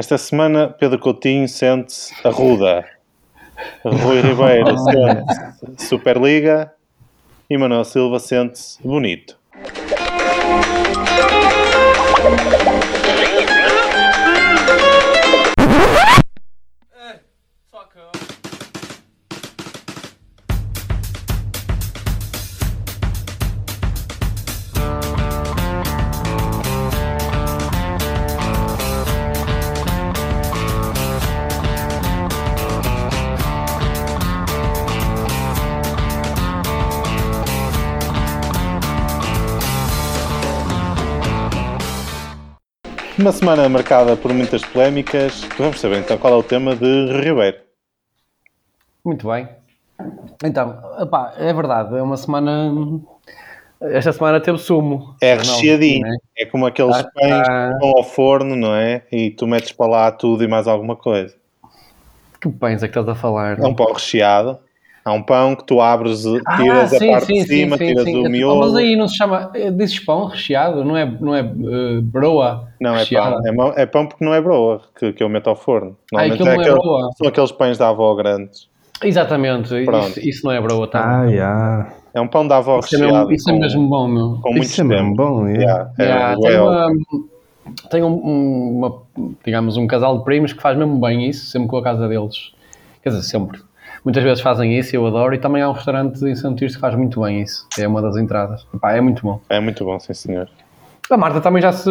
Esta semana, Pedro Coutinho sente-se arruda. Rui Ribeiro sente-se Superliga. E Manuel Silva sente-se bonito. Uma semana marcada por muitas polémicas. Vamos saber então qual é o tema de Ribeiro. Muito bem. Então, epá, é verdade, é uma semana. Esta semana teve sumo. É recheadinho. Não, é? é como aqueles ah, pães ah, que vão ao forno, não é? E tu metes para lá tudo e mais alguma coisa. Que pães é que estás a falar? É um pão recheado. Há um pão que tu abres, ah, tiras ah, sim, a parte sim, de cima, sim, tiras o miolo. Mas aí não se chama, eh, dizes pão recheado, não é, não é uh, broa? Não, é pão. É, é, pão porque não é broa que, que eu meto ao forno. Ah, Normalmente ah, é, aquele, é são aqueles pães da avó grandes. Exatamente, isso, isso, não é broa também. Ah, yeah. É um pão da avó isso recheado. É mesmo, isso com, é mesmo bom, meu. Com muito isso é mesmo bom, yeah. yeah. É, tem uma, tem um, uma, digamos, um casal de primos que faz mesmo bem isso, sempre com a casa deles. Quer dizer, sempre muitas vezes fazem isso, eu adoro, e também há um restaurante em Santo Tirso que faz muito bem isso, é uma das entradas. Epá, é muito bom. É muito bom, sim senhor. A Marta também já se,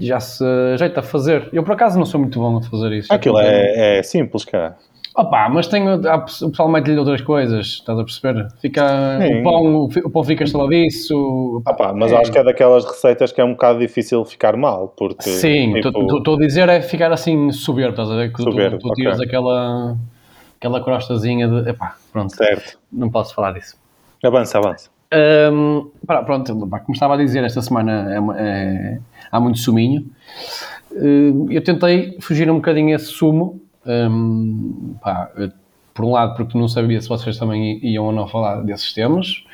já se ajeita a fazer. Eu, por acaso, não sou muito bom a fazer isso. Aquilo é, é simples, cara. Opa, mas tenho, o pessoal mete-lhe outras coisas, estás a perceber? Fica, o pão, o pão fica estaladiço. Opa, mas é. acho que é daquelas receitas que é um bocado difícil ficar mal, porque... Sim, estou tipo... a dizer é ficar assim soberbo, estás a ver? Que soberbo, tu, tu tiras okay. aquela aquela crostazinha de. Epá, pronto. Certo. Não posso falar disso. Avança, avança. Um, pronto, como estava a dizer, esta semana é, é, há muito suminho. eu tentei fugir um bocadinho esse sumo. Um, pá, por um lado, porque não sabia se vocês também iam ou não falar desses temas.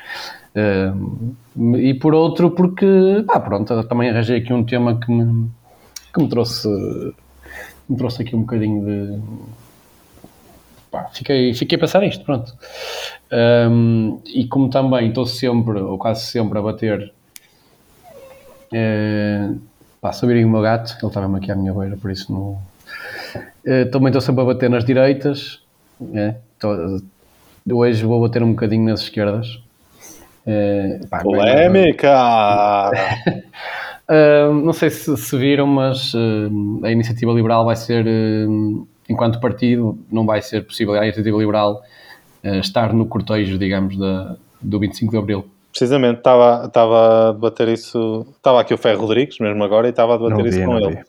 Um, e por outro, porque, pá, pronto, também arranjei aqui um tema que me, que me trouxe, me trouxe aqui um bocadinho de pá, fiquei, fiquei a pensar nisto, pronto. Um, e como também estou sempre, ou quase sempre, a bater. Uh, pá, sabirem o meu gato, ele estava aqui à minha beira, por isso não. Uh, também estou sempre a bater nas direitas. É, tô, hoje vou bater um bocadinho nas esquerdas. Uh, pá, Polémica! uh, não sei se, se viram, mas uh, a iniciativa liberal vai ser enquanto partido, não vai ser possível a Iniciativa Liberal uh, estar no cortejo, digamos, da, do 25 de Abril. Precisamente, estava, estava a debater isso. Estava aqui o Ferro Rodrigues, mesmo agora, e estava a debater isso com ele.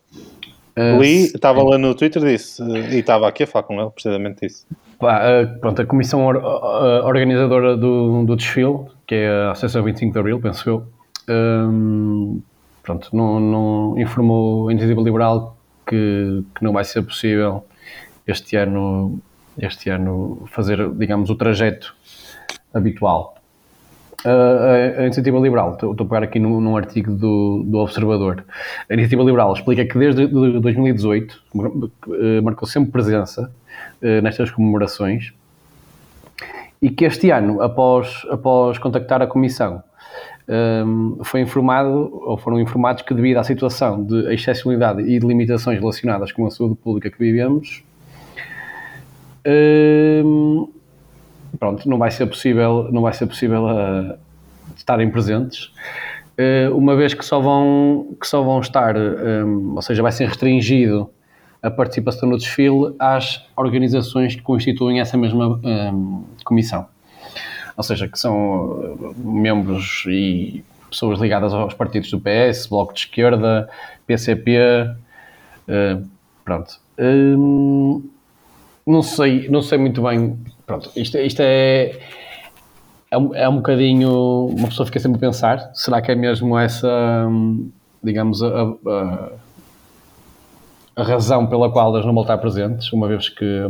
Uh, Li, estava lá no Twitter disse, e estava aqui a falar com ele, precisamente isso. Pá, uh, pronto, a comissão or, uh, organizadora do, do desfile, que é a Associação 25 de Abril, penso eu, um, pronto, não, não informou a Iniciativa Liberal que, que não vai ser possível este ano, este ano fazer, digamos, o trajeto habitual. A, a, Iniciativa Liberal, estou, a pegar aqui num, num artigo do, do, Observador, a Iniciativa Liberal explica que desde 2018 eh, marcou sempre presença eh, nestas comemorações e que este ano, após, após contactar a Comissão, um, foi informado, ou foram informados que devido à situação de excepcionalidade e de limitações relacionadas com a saúde pública que vivemos, Hum, pronto, não vai ser possível, não vai ser possível uh, estarem presentes, uh, uma vez que só vão, que só vão estar, um, ou seja, vai ser restringido a participação no desfile às organizações que constituem essa mesma um, comissão. Ou seja, que são membros e pessoas ligadas aos partidos do PS, Bloco de Esquerda, PCP, uh, pronto. Um, não sei, não sei muito bem. Pronto, isto, isto é, é, um, é um bocadinho. Uma pessoa fica sempre a pensar: será que é mesmo essa, digamos, a, a, a razão pela qual elas não vão estar presentes, uma vez que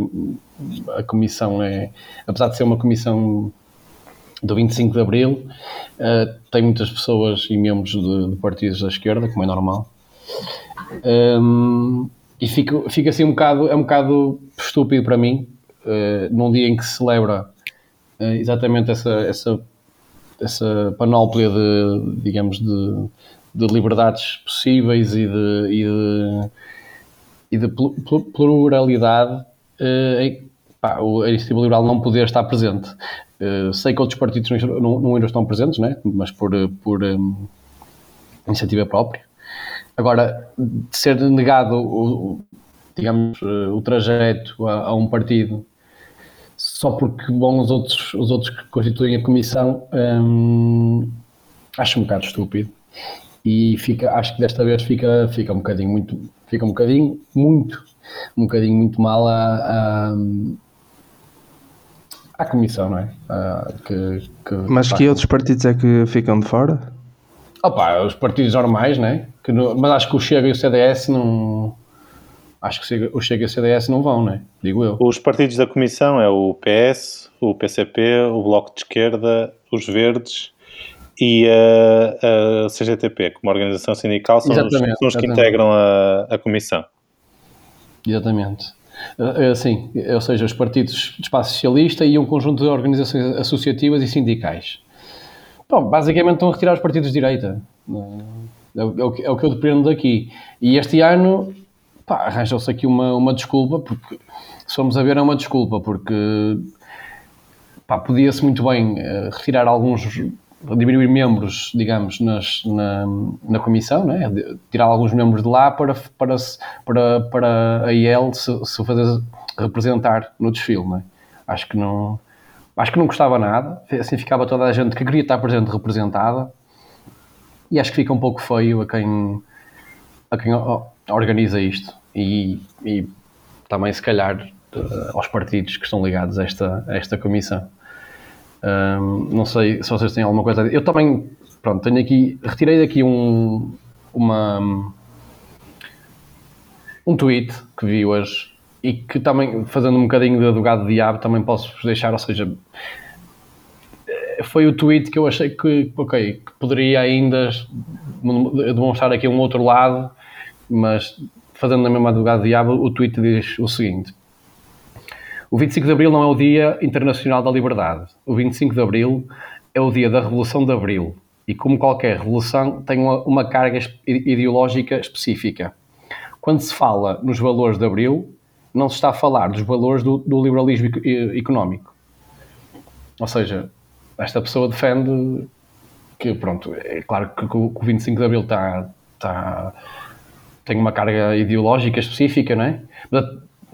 a comissão é, apesar de ser uma comissão do 25 de Abril, uh, tem muitas pessoas e membros de, de partidos da esquerda, como é normal. Um, e fica, fica assim um bocado, é um bocado estúpido para mim, uh, num dia em que se celebra uh, exatamente essa, essa, essa panóplia de, digamos, de, de liberdades possíveis e de, e de, e de pluralidade, uh, pá, a iniciativa liberal não poder estar presente. Uh, sei que outros partidos não, não ainda estão presentes, né? mas por, por um, iniciativa própria. Agora, de ser negado, o, digamos, o trajeto a, a, um partido só porque vão os outros, os outros que constituem a comissão, hum, acho um bocado estúpido. E fica, acho que desta vez fica, fica um bocadinho muito, fica um bocadinho muito, um bocadinho muito mal a, a à comissão, não é? que, que Mas que outros partidos é que ficam de fora? Opa, os partidos normais, né? Que no, mas acho que o Chega e o CDS não. Acho que o Chega e o CDS não vão, né? Digo eu. Os partidos da Comissão é o PS, o PCP, o Bloco de Esquerda, os Verdes e a, a CGTP, como organização sindical, são, os, são os, que integram a, a Comissão. Exatamente. Eh, eh, sim, ou seja, os partidos de espaço socialista e um conjunto de organizações associativas e sindicais. Bom, basicamente estão a retirar os partidos de direita. É, é o, que, é o que eu dependo daqui. E este ano arranjam-se aqui uma, uma desculpa, porque se a ver é uma desculpa, porque podia-se muito bem uh, retirar alguns, diminuir membros, digamos, nas, na, na comissão, né? tirar alguns membros de lá para, para, para, para a IEL se, se fazer representar no desfile. Né? Acho que não Acho que não gostava nada, assim ficava toda a gente que queria estar presente representada e acho que fica um pouco feio a quem, a quem organiza isto e, e também se calhar aos partidos que estão ligados a esta, a esta comissão. Um, não sei se vocês têm alguma coisa a dizer. Eu também, pronto, tenho aqui, retirei daqui um, uma, um tweet que vi hoje e que também, fazendo um bocadinho de advogado diabo, também posso deixar, ou seja, foi o tweet que eu achei que, que poderia ainda demonstrar aqui um outro lado, mas fazendo a mesma advogado diabo, o tweet diz o seguinte: O 25 de Abril não é o Dia Internacional da Liberdade. O 25 de Abril é o dia da Revolução de Abril. E como qualquer revolução, tem uma, uma carga ideológica específica. Quando se fala nos valores de Abril, não se está a falar dos valores do, do liberalismo económico. Ou seja, esta pessoa defende que, pronto, é claro que, que o 25 de Abril está, está, tem uma carga ideológica específica, não é? Mas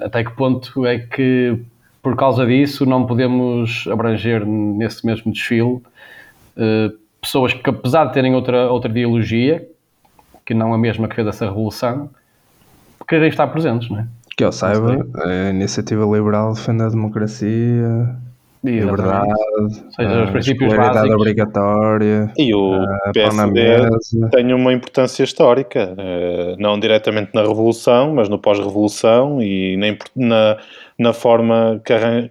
até que ponto é que, por causa disso, não podemos abranger nesse mesmo desfile eh, pessoas que, apesar de terem outra, outra ideologia, que não a mesma que fez essa revolução, querem estar presentes, não é? Que eu saiba, a iniciativa liberal defende a democracia, a liberdade, seja, os princípios básicos. obrigatória. E o PSD tem uma importância histórica, eh, não diretamente na Revolução, mas no pós-Revolução e na, na forma que, arran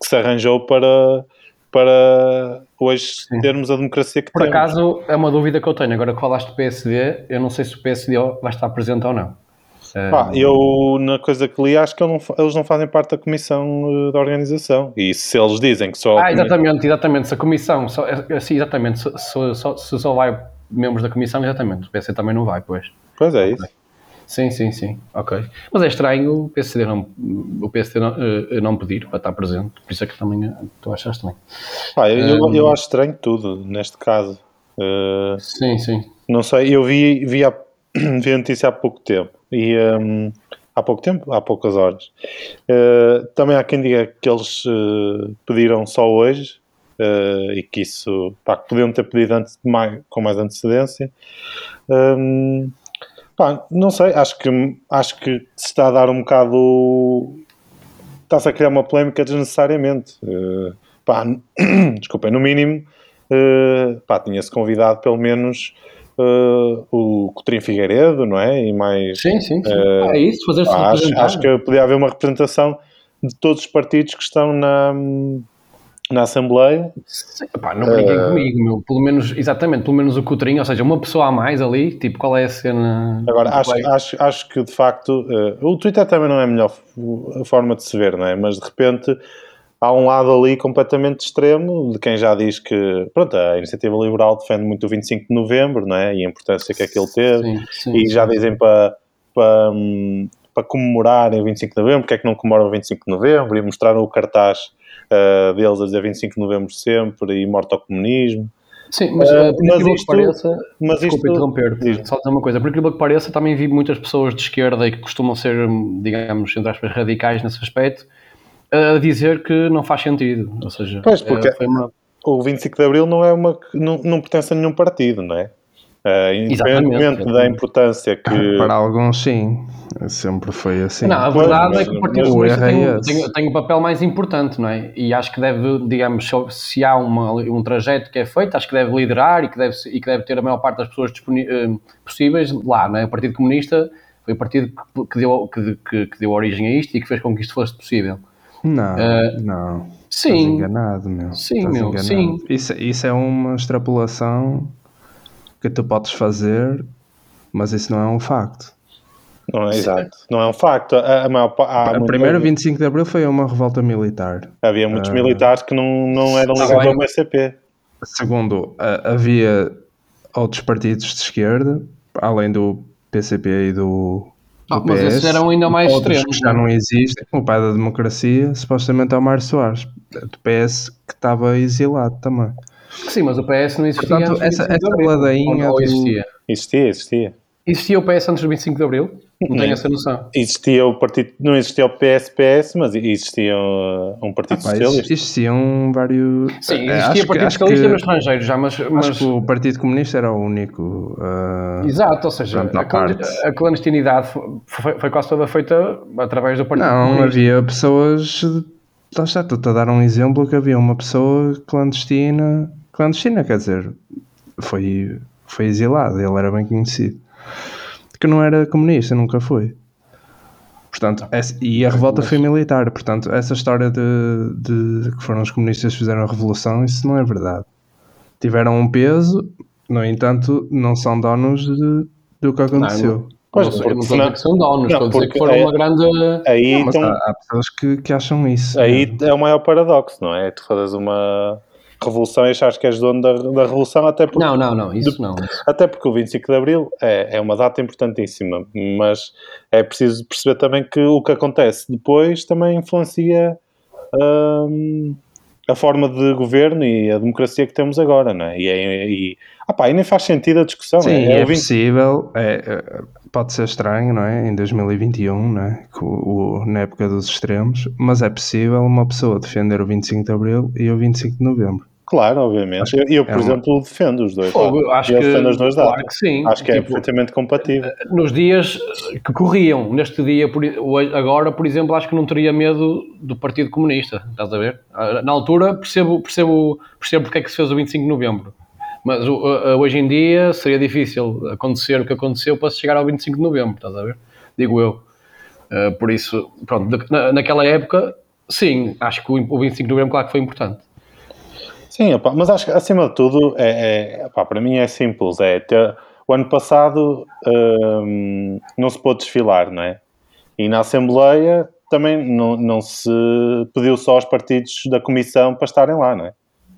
que se arranjou para, para hoje Sim. termos a democracia que Por temos. Por acaso, é uma dúvida que eu tenho. Agora que falaste do PSD, eu não sei se o PSD vai estar presente ou não. Pá, eu, na coisa que li, acho que não, eles não fazem parte da comissão uh, da organização. E se eles dizem que só. Ah, exatamente, exatamente. Se a comissão. Só, é, é, sim, exatamente. Se, se, só, se só vai membros da comissão, exatamente. O PC também não vai, pois. Pois é, isso. Sim, sim, sim. Ok. Mas é estranho o PSD não, o PSD não, uh, não pedir para estar presente. Por isso é que também uh, tu achas também. Pá, eu, um, eu acho estranho tudo, neste caso. Uh, sim, sim. Não sei, eu vi, vi, a, vi a notícia há pouco tempo e um, há pouco tempo, há poucas horas. Uh, também há quem diga que eles uh, pediram só hoje uh, e que isso pá, podiam ter pedido antes mais, com mais antecedência. Um, pá, não sei, acho que, acho que se está a dar um bocado. Está-se a criar uma polémica desnecessariamente. Pá, desculpem, no mínimo, tinha-se convidado pelo menos uh, o Coutinho Figueiredo, não é? E mais. Sim, sim, sim. Uh, é isso, fazer-se acho, acho que podia haver uma representação de todos os partidos que estão na, na Assembleia. Sim, pá, não brinquem uh, comigo, meu. Pelo menos, exatamente, pelo menos o Coutrinho, ou seja, uma pessoa a mais ali, tipo, qual é a cena? Agora, acho, acho, acho que de facto, o Twitter também não é a melhor forma de se ver, não é? Mas de repente há um lado ali completamente extremo de quem já diz que, pronto, a iniciativa liberal defende muito o 25 de novembro, não é? E a importância que aquilo teve, sim, sim, e já dizem para, para, hum, para comemorar o 25 de novembro, porque é que não comemoram o 25 de novembro, e mostraram o cartaz uh, deles a dizer 25 de novembro sempre e morte ao comunismo. Sim, mas, uh, por mas isto, que pareça, mas desculpa isto, interromper, diz. só dizer uma coisa, por aquilo que pareça, também vi muitas pessoas de esquerda e que costumam ser, digamos, entre aspas, radicais nesse aspecto, a dizer que não faz sentido. Ou seja, pois, porque é, uma... o 25 de Abril não, é uma, não, não pertence a nenhum partido, não é? Uh, independentemente da importância que. Para alguns, sim. Sempre foi assim. Não, a verdade mas, é que o Partido Comunista tem, é tem, tem, um papel mais importante, não é? E acho que deve, digamos, se há uma, um trajeto que é feito, acho que deve liderar e que deve, e que deve ter a maior parte das pessoas uh, possíveis lá, não é? O Partido Comunista foi o partido que deu, que, que, que, deu origem a isto e que fez com que isto fosse possível. Não, uh, não. Sim. Estás enganado, meu. Sim, Estás meu, enganado. sim. Isso, isso é uma extrapolação que tu podes fazer, mas isso não é um facto. Não é exato, não é um facto. A, a, maior, a, a primeira 25 de Abril foi uma revolta militar. Havia muitos uh, militares que não, não eram ligados ao MSCP. Segundo, uh, havia outros partidos de esquerda, além do PCP e do, do ah, PS, mas esses eram ainda mais extremos. que já não existem. O pai da democracia, supostamente é o Mário Soares, do PS, que estava exilado também. Sim, mas o PS não existia Portanto, essa, essa ladainha ou, existia? Existia, existia. Existia o PS antes do 25 de Abril? Não tenho essa noção. Existia o partido, não existia o PSPS, mas existia um Partido ah, Socialista. Existiam vários. Sim, eh, existia o Partido Socialista no estrangeiro já, mas, mas. Acho que o Partido Comunista era o único. Uh, Exato, ou seja, a, a, clandestinidade foi, foi quase toda feita através do Partido não, Comunista. Não, havia pessoas. Lá está, estou a dar um exemplo que havia uma pessoa clandestina clandestina, quer dizer, foi, foi exilado, ele era bem conhecido. Que não era comunista, nunca foi. Portanto, essa, e a revolta foi militar, portanto, essa história de, de, que foram os comunistas que fizeram a revolução, isso não é verdade. Tiveram um peso, no entanto, não são donos de, do que aconteceu. Não, Pois, não, porque, não estou a dizer que são donos, não, estou a dizer que foram é, uma grande. Aí, não, então, há, há, pessoas que, que acham isso. Aí né? é o maior paradoxo, não é? Tu fazes uma, revolução e achares que és dono da, da revolução, até porque. Não, não, não, isso não. Até porque o 25 de Abril é, é uma data importantíssima, mas é preciso perceber também que o que acontece depois também influencia hum, a forma de governo e a democracia que temos agora, não é? E, é, e, ah e nem faz sentido a discussão. Sim, é, é, é possível, é, é, pode ser estranho, não é? Em 2021, não é? O, o, na época dos extremos, mas é possível uma pessoa defender o 25 de Abril e o 25 de Novembro. Claro, obviamente. Eu, eu, por é exemplo, uma... defendo os dois. Oh, acho eu defendo as duas claro datas. Que sim. Acho que é tipo, é perfeitamente compatível. Eh, nos dias que corriam, neste dia, agora, por exemplo, acho que não teria medo do Partido Comunista. Estás a ver? Ah, na altura, percebo, percebo, percebo porque é que se fez o 25 de novembro. Mas hoje em dia seria difícil acontecer o que aconteceu para se chegar ao 25 de novembro, estás a ver? Digo eu. Por isso, pronto, naquela época, sim, acho que o 25 de novembro, claro que foi importante. Sim, opa, mas acho que acima de tudo, é, é opa, para mim é simples. É ter, o ano passado hum, não se pôde desfilar, não é? E na Assembleia também não, não se pediu só aos partidos da Comissão para estarem lá, não é?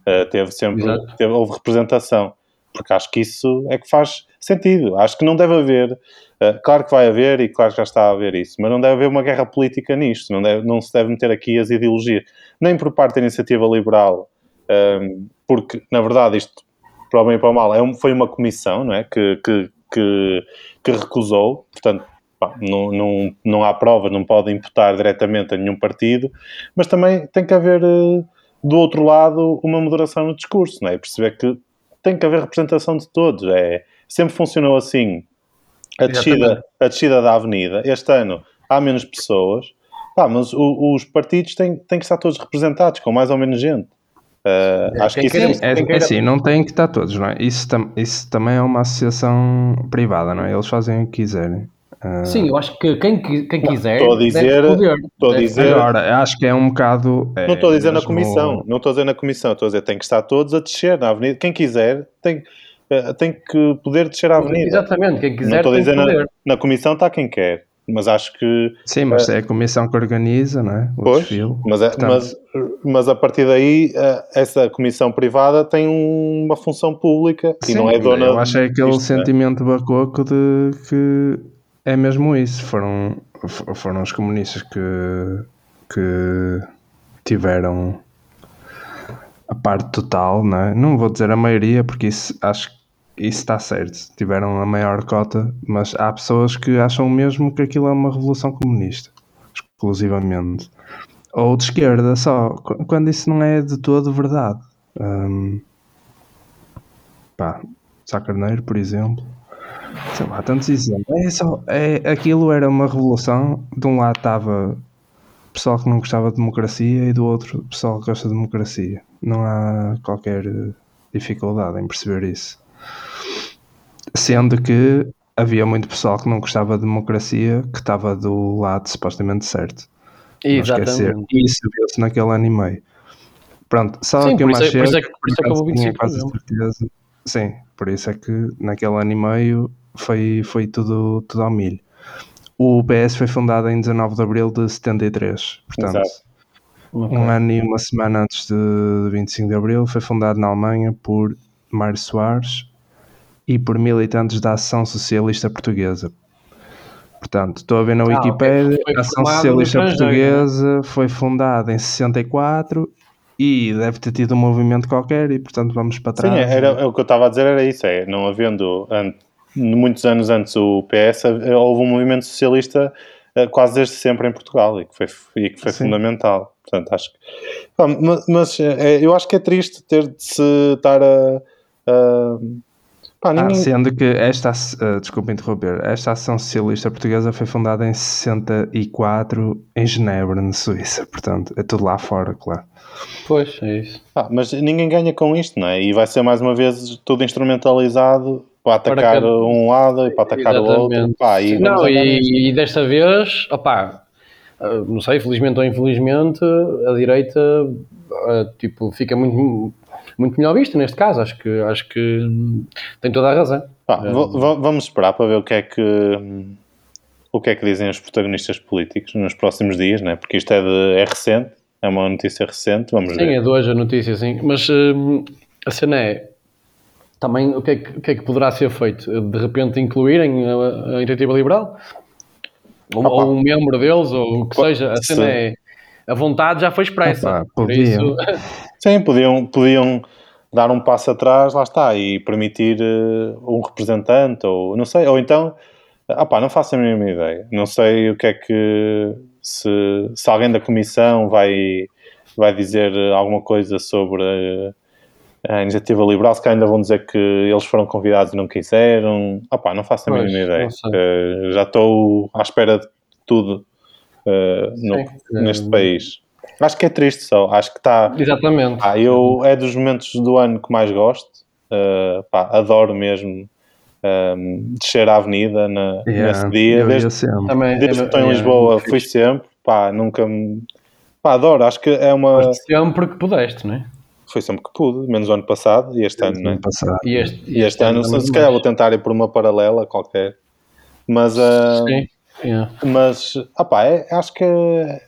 Uh, teve sempre, teve, houve representação, porque acho que isso é que faz sentido. Acho que não deve haver, uh, claro que vai haver e claro que já está a haver isso, mas não deve haver uma guerra política nisto, não, deve, não se deve meter aqui as ideologias, nem por parte da iniciativa liberal um, porque, na verdade, isto, para o bem e para o mal, é um, foi uma comissão não é? que, que, que, que recusou, portanto, pá, não, não, não há prova, não pode imputar diretamente a nenhum partido, mas também tem que haver, uh, do outro lado, uma moderação no discurso, não é? Perceber que tem que haver representação de todos, é, sempre funcionou assim. A descida, a descida da avenida, este ano há menos pessoas, pá, mas o, os partidos têm, têm que estar todos representados, com mais ou menos gente. Uh, acho que isso é, é, é assim, não tem que estar todos, não é? Isso, tam, isso também é uma associação privada, não é? Eles fazem o que quiserem. Ah, Sim, eu acho que quem, quem quiser. estou a dizer- estou a dizer- Agora, acho que é um bocado. é, Não estou a dizer na comissão, não estou a dizer na comissão, estou a dizer tem que estar todos a descer na avenida. Quem quiser tem, eh, tem que poder descer a avenida. Exatamente, quem Não quiser estou a tem dizer poder. na, na comissão está quem quer, mas acho que Sim, mas é a comissão que organiza, não é? O Pois, desfile. mas, é- Portanto, mas, mas a partir daí eh, essa comissão privada tem um- uma função pública e Sim, não é dona. Eu acho é aquele disto, né? sentimento bacoco de que é mesmo isso. Foram, foram os comunistas que, que tiveram a parte total, não é? Não vou dizer a maioria, porque isso acho que isso está certo. Tiveram a maior cota, mas há pessoas que acham mesmo que aquilo é uma revolução comunista, exclusivamente. Ou de esquerda só, qu- quando isso não é de todo verdade. Hum, pá, Sá Carneiro, por exemplo. Sei lá, tantos exemplos. É só, é, aquilo era uma revolução. De um lado estava pessoal que não gostava de democracia e do outro pessoal que gosta de democracia. Não há qualquer dificuldade em perceber isso. Sendo que havia muito pessoal que não gostava de democracia que estava do lado supostamente certo. Não esquecer. Exatamente. E isso viu-se naquele ano e meio. Pronto, só Sim, que mais isso é- por isso é que- por isso é que acaso houve tinha 25 de quase novembro. certeza. Sim, por isso é que naquele ano e meio foi, foi tudo, tudo ao milho. O PS foi fundado em 19 de abril de 73, portanto, Exato. Um ano e uma semana antes de 25 de abril, foi fundado na Alemanha por Mário Soares e por militantes da Ação Socialista Portuguesa. Portanto, estou a ver na Ah, ok. Wikipédia, Foi a Ação Socialista estrangeiro, Portuguesa foi fundada em 64 e deve ter tido um movimento qualquer e, portanto, vamos para Sim, trás. era, é o que eu estava a dizer era isso, é, não havendo an- muitos anos antes o PS, houve um movimento socialista eh, quase desde sempre em Portugal e que foi, e que foi Sim. fundamental. Portanto, acho que. Pá, ma- mas eh, eu acho que é triste ter de se estar a. a- pá, Ah, ninguém, sendo que esta, ah, desculpa interromper, esta ação socialista portuguesa foi fundada em 64 em Genebra, na Suíça, portanto, é tudo lá fora, claro. Pois, é isso. pá, mas ninguém ganha com isto, não é? E vai ser mais uma vez tudo instrumentalizado para Para atacar cada- um lado e para atacar o outro. Exatamente. Pá, e não, e, e desta vez, opá, ah, não sei, felizmente ou infelizmente, a direita ah, tipo, fica muito, muito melhor vista neste caso. Acho que, acho que tem toda a razão. Va- va- vamos esperar para ver o que é que o que é que dizem os protagonistas políticos nos próximos dias, né? porque isto é, de, é recente, é uma notícia recente, vamos Sim, ver. é de hoje a notícia, sim. Mas hum, a cena é também o que é que, o que é que poderá ser feito? De repente incluírem a, a iniciativa liberal? Ou, ou um membro deles, ou o que Pô, seja. A cena sim. é. A vontade já foi expressa. Opa, por isso, Sim, podiam, podiam dar um passo atrás, lá está, e permitir eh, um representante, ou não sei, ou então, ah pá, não faço a mínima ideia. Não sei o que é que, se, se alguém da comissão vai, vai dizer eh, alguma coisa sobre eh, a iniciativa liberal, se calhar ainda vão dizer que eles foram convidados e não quiseram. Ah pá, não faço a mínima ideia. Eh, já estou à espera de tudo eh, no- neste Eh, país. Acho que é triste só, acho que está... Exatamente. Ah, eu é dos momentos do ano que mais gosto. Uh, pá, adoro mesmo um, descer à avenida na, Yeah, nesse dia. eu Desde. Também, desde que estou em é- Lisboa é- fui sempre. Pá, nunca me. Pá, adoro. Acho que é uma. Foste sempre que pudeste, não é? Foi sempre que pude, menos o ano passado e este ano, né? Ano passado. E este, E este ano, também se, se calhar vou tentar ir por uma paralela qualquer. Mas, uh, Sim. yeah. mas ah pá, é- acho que é,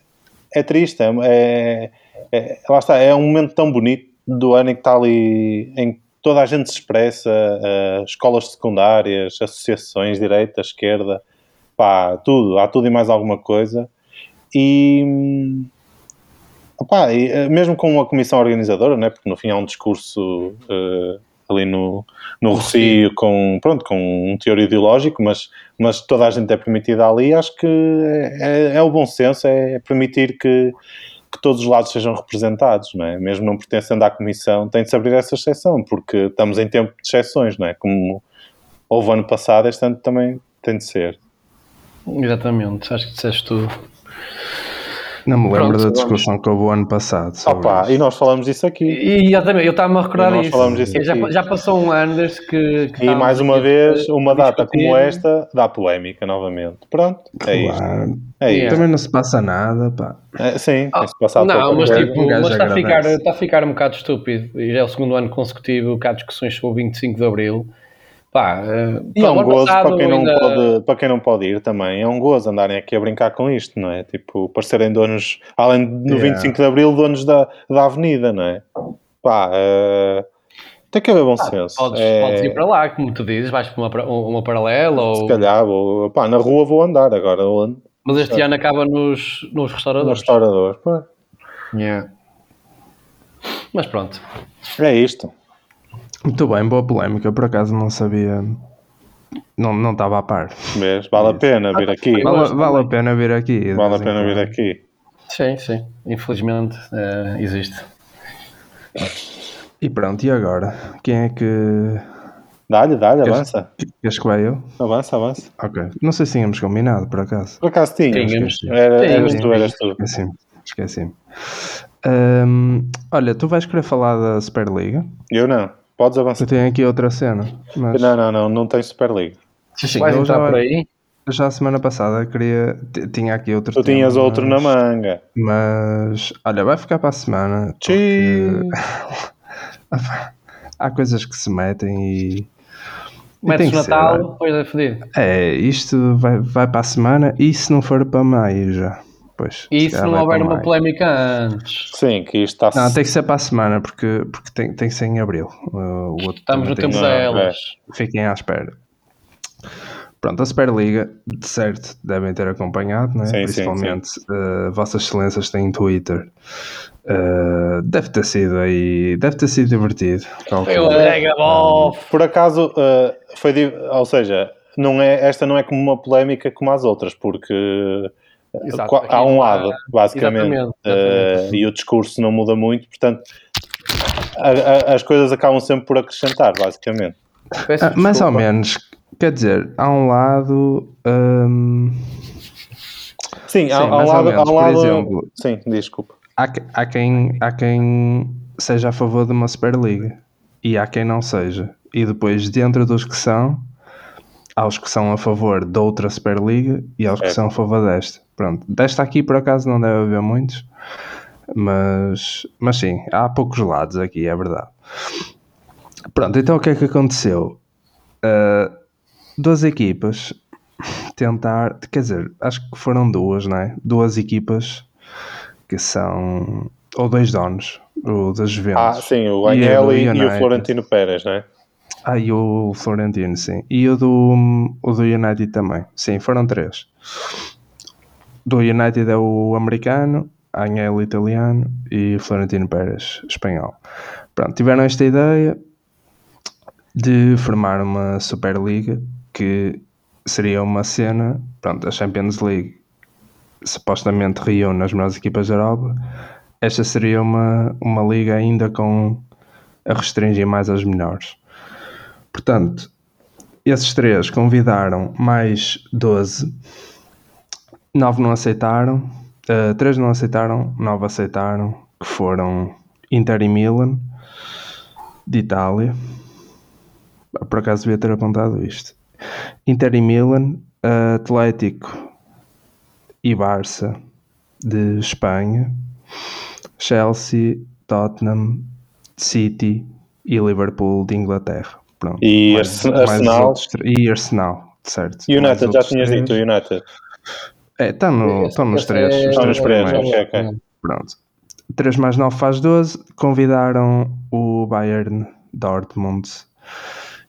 é triste. É, é, é- lá está, é um momento tão bonito do ano em que está ali, em que toda a gente se expressa, uh, escolas secundárias, associações, direita, esquerda, pá, tudo, há tudo e mais alguma coisa. E, opá, e, eh, mesmo com a comissão organizadora, né, porque no fim há um discurso eh, ali no, no Rocio com, pronto, com um teor ideológico, mas, mas toda a gente é permitida ali, acho que é, é- é o bom senso, é permitir que, que todos os lados sejam representados, não é? mesmo não pertencendo à comissão, tem de se abrir essa exceção, porque estamos em tempo de exceções, não é? como houve ano passado, este ano também tem de ser. Exatamente, acho que disseste tudo. Não me lembro Pronto, da vamos. discussão que houve o ano passado. Opa, isso. e nós falamos disso aqui. E exatamente, eu estava-me a recordar E falamos disso já, aqui. já passou um ano desde que. que E mais uma vez, uma data discutir. como esta dá polémica novamente. Pronto, é isto. Claro. É Yeah. isto. Também não se passa nada, pá. É, sim, Ah, tem-se passado Não, mas tipo, Um mas está, a ficar, está a ficar um bocado estúpido. E já é o segundo ano consecutivo que há discussões sobre o 25 de Abril. Pá, E pá, é um gozo para quem, não ainda- pode, para quem não pode ir também. É um gozo andarem aqui a brincar com isto, não é? Tipo, parecerem donos, além de no Yeah. 25 de Abril, donos da, da avenida, não é? Pá, eh, tem que haver bom senso. Podes, É, podes ir para lá, como tu dizes, vais para uma, uma paralela. Se Ou... calhar, vou, pá, na rua vou andar agora, onde? Mas este ano acaba nos, nos No restauradores. restaurador. Pá, Yeah. Mas pronto. é isto. Muito bem, boa polémica. Por acaso não sabia. Não não estava a par. Vês? Vale a pena vir aqui. Vale- Vale, a pena vir aqui. Vale a pena vir quando. aqui. Sim, sim. Infelizmente eh, existe. E pronto, e agora? Quem é que. Dá-lhe, dá-lhe, avança. Queres que vai eu? Avança, avança. Ok. Não sei se tínhamos combinado, por acaso. Por acaso tínhamos. Tínhamos. Era, eras Tínhamos. tu, eras tu. Esqueci-me. Esqueci-me. Hum, olha, tu vais querer falar da Superliga? Eu não. Podes avançar. Eu tenho aqui outra cena. Mas Não, não, não, não tem Superliga. Sim, Vais eu entrar já- por aí? já a semana passada queria. Tinha aqui outro Tu tema, tinhas outro na mas- manga. Mas olha, vai ficar para a semana. porque- Há coisas que se metem e. Metes tem que Natal, ser, depois é fedido. É, isto vai, vai para a semana e se não for para maio já. Pois, E se não vai houver uma maio. polémica antes? Sim, que isto está Não, tem que ser para a semana porque, porque tem, tem que ser em abril. Uh, o outro Estamos no tem tempo delas. Fiquem à espera. Pronto, a Superliga, de certo, devem ter acompanhado, né? Sim, sim, principalmente uh, Vossas Excelências têm Twitter. Uh, deve ter sido aí, deve ter sido divertido. Eu bof. Por acaso, eh, foi. Ou seja, não é, esta não é como uma polémica como as outras, porque eh, Exato, há um lado, basicamente, Exatamente, eh, exatamente. e o discurso não muda muito, portanto, a- a- as coisas acabam sempre por acrescentar, basicamente. Peço Ah, mais ou menos, quer dizer, há um lado. hum, Sim, há, Sim, há um lado. menos, há um por lado exemplo. sim, desculpa. há, há quem, há quem seja a favor de uma Superliga e há quem não seja. E depois, dentro dos que são, há os que são a favor de outra Superliga e há os que Certo. são a favor desta. Pronto, desta aqui por acaso não deve haver muitos, mas, mas sim, há poucos lados aqui, é verdade. Pronto, então o que é que aconteceu? Ah, duas equipas tentar, quer dizer, acho que foram duas, não é? Duas equipas que são, ou dois donos, o das Juventus. Ah, sim, o E Agnelli e, o United. Florentino Pérez, não é? Ah, e o Florentino, sim. E o do, o do United também. Sim, foram três. Do United é o americano, Agnello italiano e Florentino Pérez espanhol. Pronto, tiveram esta ideia de formar uma Superliga que seria uma cena, pronto, a Champions League supostamente reúne as melhores equipas da Europa. Esta seria uma, uma liga ainda com a restringir mais as melhores. Portanto, esses três convidaram mais 12, 9 não aceitaram, 3 não aceitaram, 9 aceitaram, que foram Inter e Milan, de Itália. Por acaso devia ter apontado isto. Inter e Milan, Atlético e Barça de Espanha, Chelsea, Tottenham, City e Liverpool de Inglaterra. Pronto. E Mais- Arse- mais os Arsenal? outros três- E Arsenal, certo. United, já tinhas três. dito, o United. É, estão no, estão nos Esse três, é- os Estão três nos três, primeiros. ok, ok. Pronto. 3 mais 9 faz 12. Convidaram o Bayern, Dortmund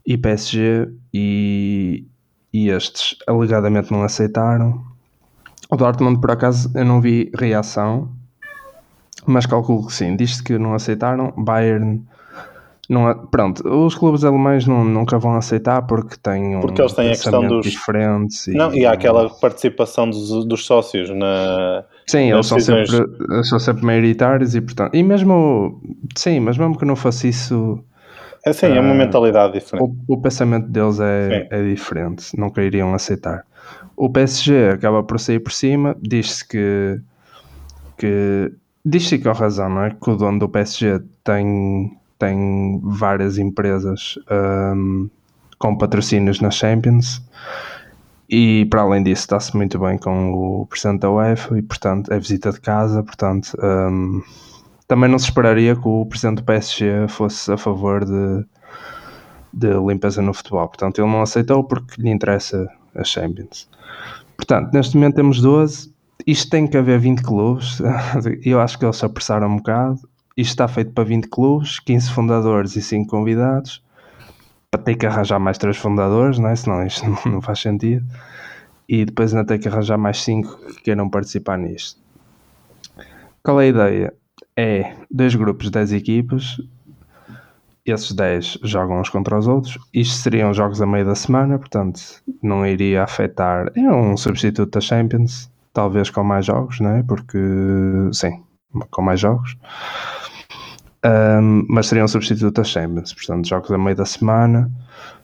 e PSG e, e estes alegadamente não aceitaram. O Dortmund, por acaso, eu não vi reação, mas calculo que sim. Diz-se que não aceitaram. Bayern, não, a- pronto, os clubes alemães não, nunca vão aceitar porque têm um Porque eles têm a questão dos- diferentes. Não, e há aquela participação dos, dos sócios na. Sim, eles são, sempre, eles são sempre maioritários e portanto. E mesmo. Sim, mas mesmo que não fosse isso, É sim, é uma Ah, mentalidade diferente. o, o pensamento deles é, é diferente. Nunca iriam aceitar. O PSG acaba por sair por cima, diz-se que que diz-se com razão, não é? Que o dono do PSG tem, tem várias empresas um, com patrocínios na Champions. E para além disso está-se muito bem com o presidente da UEFA e portanto é visita de casa, portanto um, também não se esperaria que o presidente do PSG fosse a favor de, de limpeza no futebol, portanto ele não aceitou porque lhe interessa a Champions. Portanto, neste momento temos 12, isto tem que haver 20 clubes, eu acho que eles se apressaram um bocado, isto está feito para 20 clubes, 15 fundadores e 5 convidados, para ter que arranjar mais 3 fundadores, não é? senão isto não faz sentido, e depois ainda tem que arranjar mais 5 que queiram participar nisto. Qual é a ideia? É dois grupos de 10 equipas, esses 10 jogam uns contra os outros. Isto seriam jogos a meio da semana, portanto não iria afetar. É um substituto da Champions, talvez com mais jogos, não é? Porque sim, com mais jogos. Um, mas seria um substituto da Champions, portanto, jogos a meio da semana.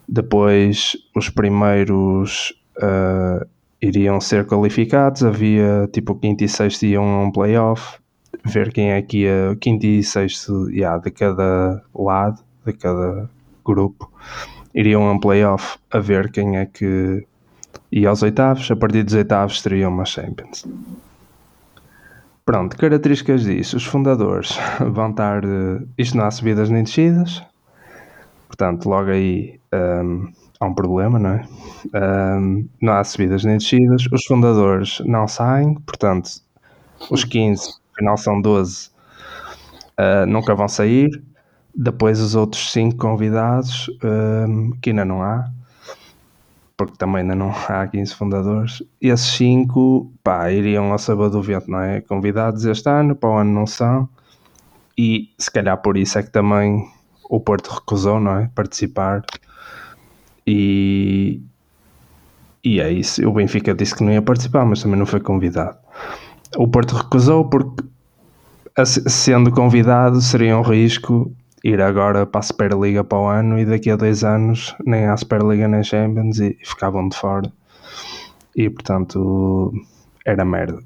Depois, os primeiros uh, iriam ser qualificados. Havia tipo quinto e sexto iam a um playoff, ver quem é que ia, quinto e sexto yeah, de cada lado, de cada grupo, iriam a um playoff a ver quem é que ia aos oitavos. A partir dos oitavos teriam uma Champions. Pronto, características disso. Os fundadores vão estar. Uh, isto não há subidas nem descidas. Portanto, logo aí um, há um problema, não é? Um, não há subidas nem descidas. Os fundadores não saem, portanto, os 15, afinal são 12, uh, nunca vão sair. Depois, os outros 5 convidados, um, que ainda não há, porque também ainda não há 15 fundadores, esses 5 pá, iriam ao sabor do vento, não é? Convidados este ano, para o ano não são, e se calhar por isso é que também o Porto recusou, não é? Participar, e, e é isso. O Benfica disse que não ia participar, mas também não foi convidado. O Porto recusou porque, sendo convidado, seria um risco ir agora para a Superliga para o ano e daqui a dois anos nem há Superliga nem Champions e ficavam de fora. E portanto era merda.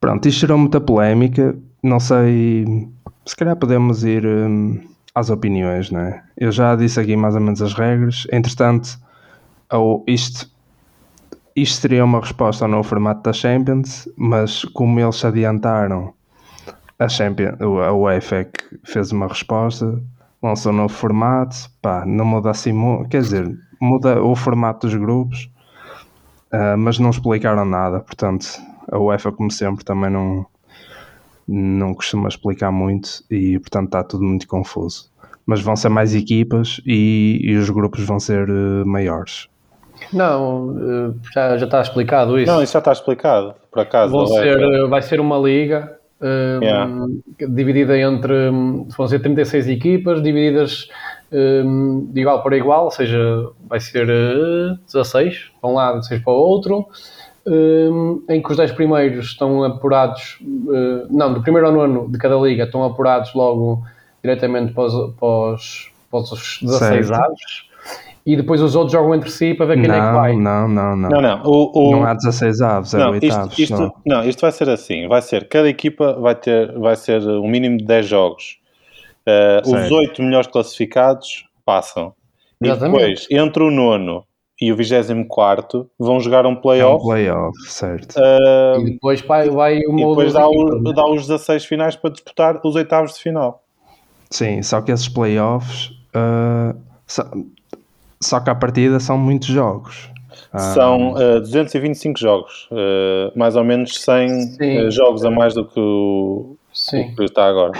Pronto, isto gerou muita polémica. Não sei, se calhar podemos ir hum, às opiniões, não é? Eu já disse aqui mais ou menos as regras. Entretanto, ao, isto, isto seria uma resposta ao novo formato da Champions, mas como eles se adiantaram a Champions, a UEFA é que fez uma resposta, lançou um novo formato, pá, não muda assim, quer dizer, muda o formato dos grupos, uh, mas não explicaram nada, portanto, a UEFA, como sempre, também não, não costuma explicar muito e, portanto, está tudo muito confuso. Mas vão ser mais equipas e, e os grupos vão ser uh, maiores. Não, uh, já, já está explicado isso. Não, isso já está explicado, por acaso. Vão ser, vai ser uma liga um, yeah. dividida entre, vão ser 36 equipas, divididas um, de igual para igual, ou seja, vai ser uh, 16 para um lado, 16 para o outro, um, em que os 10 primeiros estão apurados, uh, não, do primeiro ao nono de cada liga estão apurados logo diretamente para os, para os, para os 16 aves e depois os outros jogam entre si para ver quem não, é que vai. Não, não, não. Não, não. O, o... Não há 16 aves, é não, 8 isto, aves. Isto, não. não, isto vai ser assim. Vai ser, cada equipa vai ter vai ser um mínimo de 10 jogos. Uh, os 8 melhores classificados passam. Exatamente. E depois, entre o nono e o 24 vão jogar um playoff. É um playoff, certo. Uh, e depois vai, vai uma e depois dá, o, dá os 16 finais para disputar os oitavos de final. Sim, só que esses playoffs... Uh, só, que à partida são muitos jogos. São uh, 225 jogos, uh, mais ou menos 100 uh, jogos a mais do que o, o que está agora.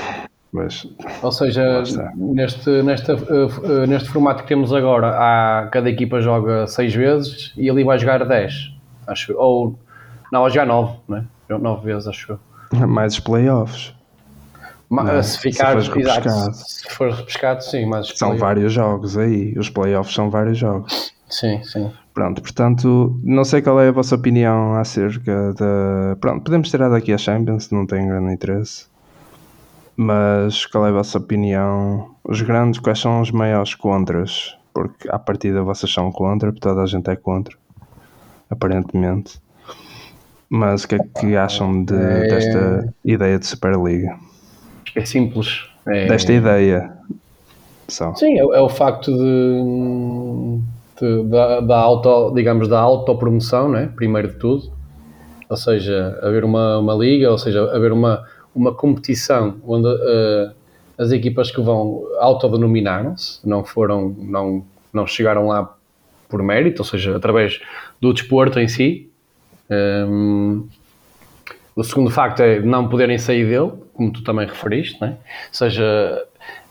Mas, ou seja, neste, neste, uh, neste formato que temos agora, há, cada equipa joga 6 vezes e ali vai jogar 10, acho Ou, não, vai jogar 9, né? 9 vezes, acho eu. Mais os playoffs. Não, se ficar se for repescado. se for repescado, sim, mas são vários jogos aí. Os playoffs são vários jogos. Sim, sim. Pronto, portanto, não sei qual é a vossa opinião acerca da. Pronto, podemos tirar daqui a Champions, não tem grande interesse. Mas qual é a vossa opinião? Os grandes, quais são os maiores contras? Porque à partida vocês são contra, toda a gente é contra, aparentemente. Mas o que é que acham de, É- desta ideia de Superliga? É simples. É- Desta ideia. Só. Sim, é, é o facto de, de- da, da auto, digamos, da autopromoção, né? primeiro de tudo. Ou seja, haver uma, uma liga, ou seja, haver uma, uma competição onde eh, as equipas que vão autodenominaram-se, não foram, não, não chegaram lá por mérito, ou seja, através do desporto em si. Ehm, o segundo facto é não poderem sair dele, como tu também referiste, né? ou seja,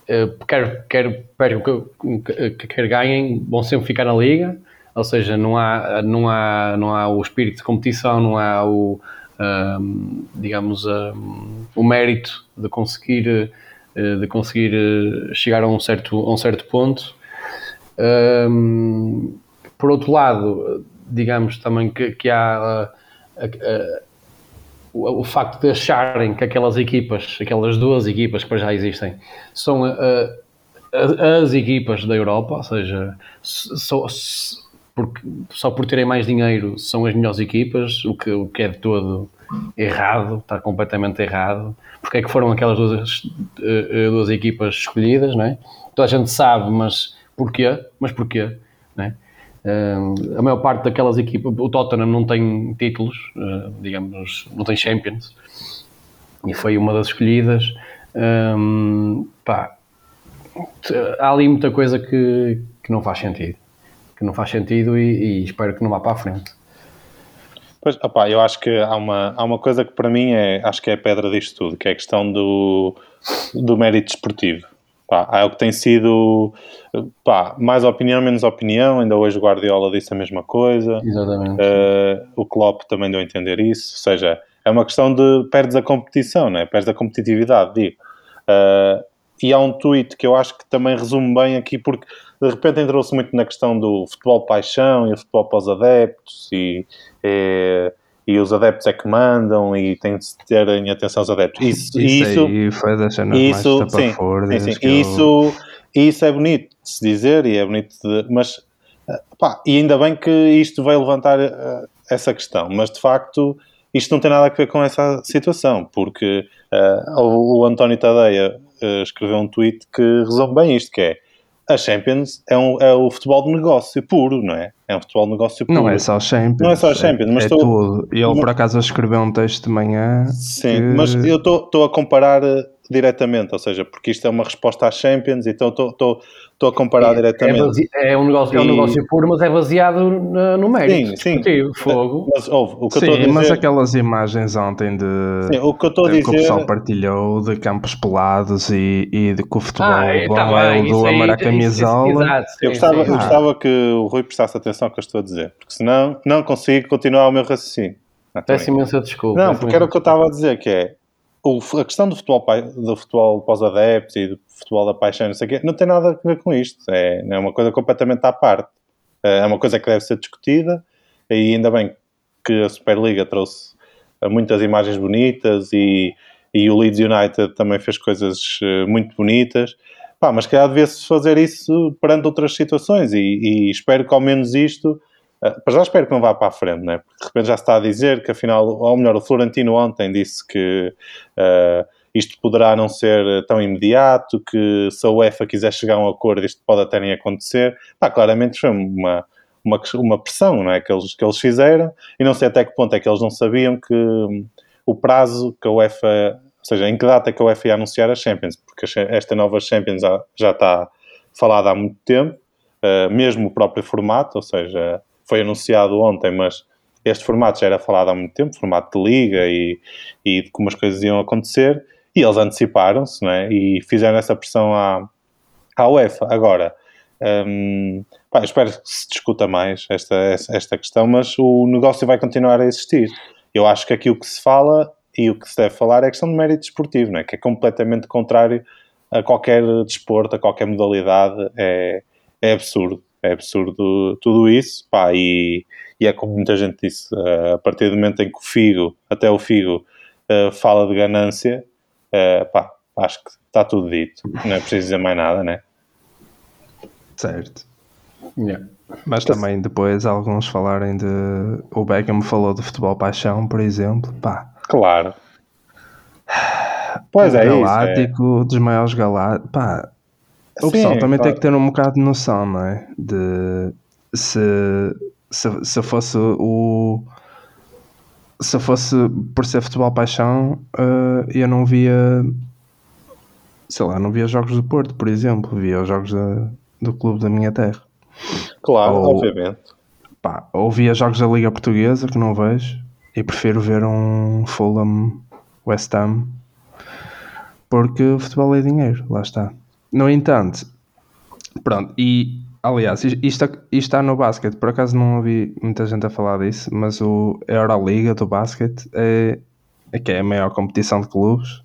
eh, quer, quer percam que, que quer ganhem, vão sempre ficar na liga, ou seja, não há, não há, não há o espírito de competição, não há o, ahm, digamos, ahm, o mérito de conseguir, eh, de conseguir eh, chegar a um certo, a um certo ponto. Ahm, por outro lado, digamos também que, que há o, o facto de acharem que aquelas equipas, aquelas duas equipas que já existem, são ah, ah, as equipas da Europa, ou seja, só, porque, só por terem mais dinheiro são as melhores equipas, o que, o que é de todo errado, está completamente errado. Porque é que foram aquelas duas, eh, eh, duas equipas escolhidas, não é? Toda a gente sabe, mas porquê? Mas porquê? Não é? Eh, a maior parte daquelas equipas, o Tottenham não tem títulos, eh, digamos, não tem Champions, e foi uma das escolhidas. Hum, pá, há ali muita coisa que, que não faz sentido. Que não faz sentido e, e espero que não vá para a frente. Pois, opá, eu acho que há uma, há uma coisa que para mim é, acho que é a pedra disto tudo, que é a questão do, do mérito desportivo. Pá, é o que tem sido, pá, mais opinião, menos opinião, ainda hoje o Guardiola disse a mesma coisa, Exatamente. Uh, o Klopp também deu a entender isso, ou seja, é uma questão de perdes a competição, né? perdes a competitividade, digo. Uh, e há um tweet que eu acho que também resume bem aqui, porque de repente entrou-se muito na questão do futebol paixão e o futebol para os adeptos e, e, e os adeptos é que mandam e tem de terem atenção aos adeptos. Isso, Isso, isso, foi das cenas isso, mais sim, sim, sim. que eu- Isso, isso é bonito de se dizer e é bonito de, mas eh, pá, e ainda bem que isto veio levantar eh, essa questão, mas de facto isto não tem nada a ver com essa situação, porque eh, o, o António Tadeia eh, escreveu um tweet que resume bem isto, que é a Champions é, um, é o futebol de negócio puro, não é? É um futebol de negócio puro. Não é só Champions. Não é só Champions, mas é, estou- tudo. E ele, mas- por acaso, escreveu um texto de manhã. Sim, que- mas eu estou a comparar eh, diretamente, ou seja, porque isto é uma resposta às Champions, então estou a comparar É, diretamente. base- é um negócio, é um E- negócio puro, mas é baseado na- no mérito. Sim, sim. Fogo. Mas ouve, o que eu estou a Sim, dizer. mas aquelas imagens ontem de. Sim, o que eu estou a que o dizer. pessoal partilhou de campos pelados e, e de que o futebol é, bom tá é o do amar a camisola. Eu gostava, sim. eu gostava que o Rui prestasse atenção ao que eu estou a dizer, porque senão não consigo continuar o meu raciocínio. Peço imensa desculpa. não porque era o que eu estava a dizer, que é o- a questão do futebol, do futebol para os adeptos e do futebol da paixão, não sei o quê, não tem nada a ver com isto. É, é uma coisa completamente à parte. É uma coisa que deve ser discutida e ainda bem que a Superliga trouxe eh, muitas imagens bonitas e, e o Leeds United também fez coisas eh, muito bonitas. Pá, mas calhar devia-se fazer isso perante outras situações e, e espero que ao menos isto para já espero que não vá para a frente, né? porque de repente já se está a dizer que afinal, ou melhor, o Florentino ontem disse que uh, isto poderá não ser tão imediato, que se a UEFA quiser chegar a um acordo isto pode até nem acontecer. Pá, claramente foi uma, uma, uma pressão não é? que, eles, que eles fizeram e não sei até que ponto é que eles não sabiam que hum, o prazo que a UEFA, ou seja, em que data é que a UEFA ia anunciar a Champions, porque esta nova Champions já, já está falada há muito tempo, uh, mesmo o próprio formato, ou seja, foi anunciado ontem, mas este formato já era falado há muito tempo, formato de liga e, e de como as coisas iam acontecer, e eles anteciparam-se não é? e fizeram essa pressão à, à UEFA. Agora, hum, pá, espero que se discuta mais esta, esta questão, mas o negócio vai continuar a existir. Eu acho que aqui o que se fala e o que se deve falar é a questão de mérito desportivo, não é? que é completamente contrário a qualquer desporto, a qualquer modalidade, é, é absurdo. É absurdo tudo isso, pá, e, e é como muita gente disse, eh, a partir do momento em que o Figo, até o Figo, eh, fala de ganância, eh, pá, acho que está tudo dito, não é preciso dizer mais nada, né? Certo. Yeah. Mas também depois alguns falarem de. O Beckham falou de futebol paixão, por exemplo. Pá, Claro. Pois é, isso. É. galáctico, dos maiores galácticos. Pá, o pessoal também tem claro. que ter um bocado de noção, não é? De se, se, se fosse o. Se fosse por ser futebol paixão, eh, eu não via. Sei lá, não via jogos do Porto, por exemplo. Via os jogos da- do clube da minha terra. Claro, Ou- obviamente. Pá, ou via jogos da Liga Portuguesa, que não vejo, e prefiro ver um Fulham West Ham, porque o futebol é dinheiro, lá está. No entanto, pronto, e aliás, isto, isto está no basquete, por acaso não ouvi muita gente a falar disso, mas o a Euroliga do basquete é, é que é a maior competição de clubes.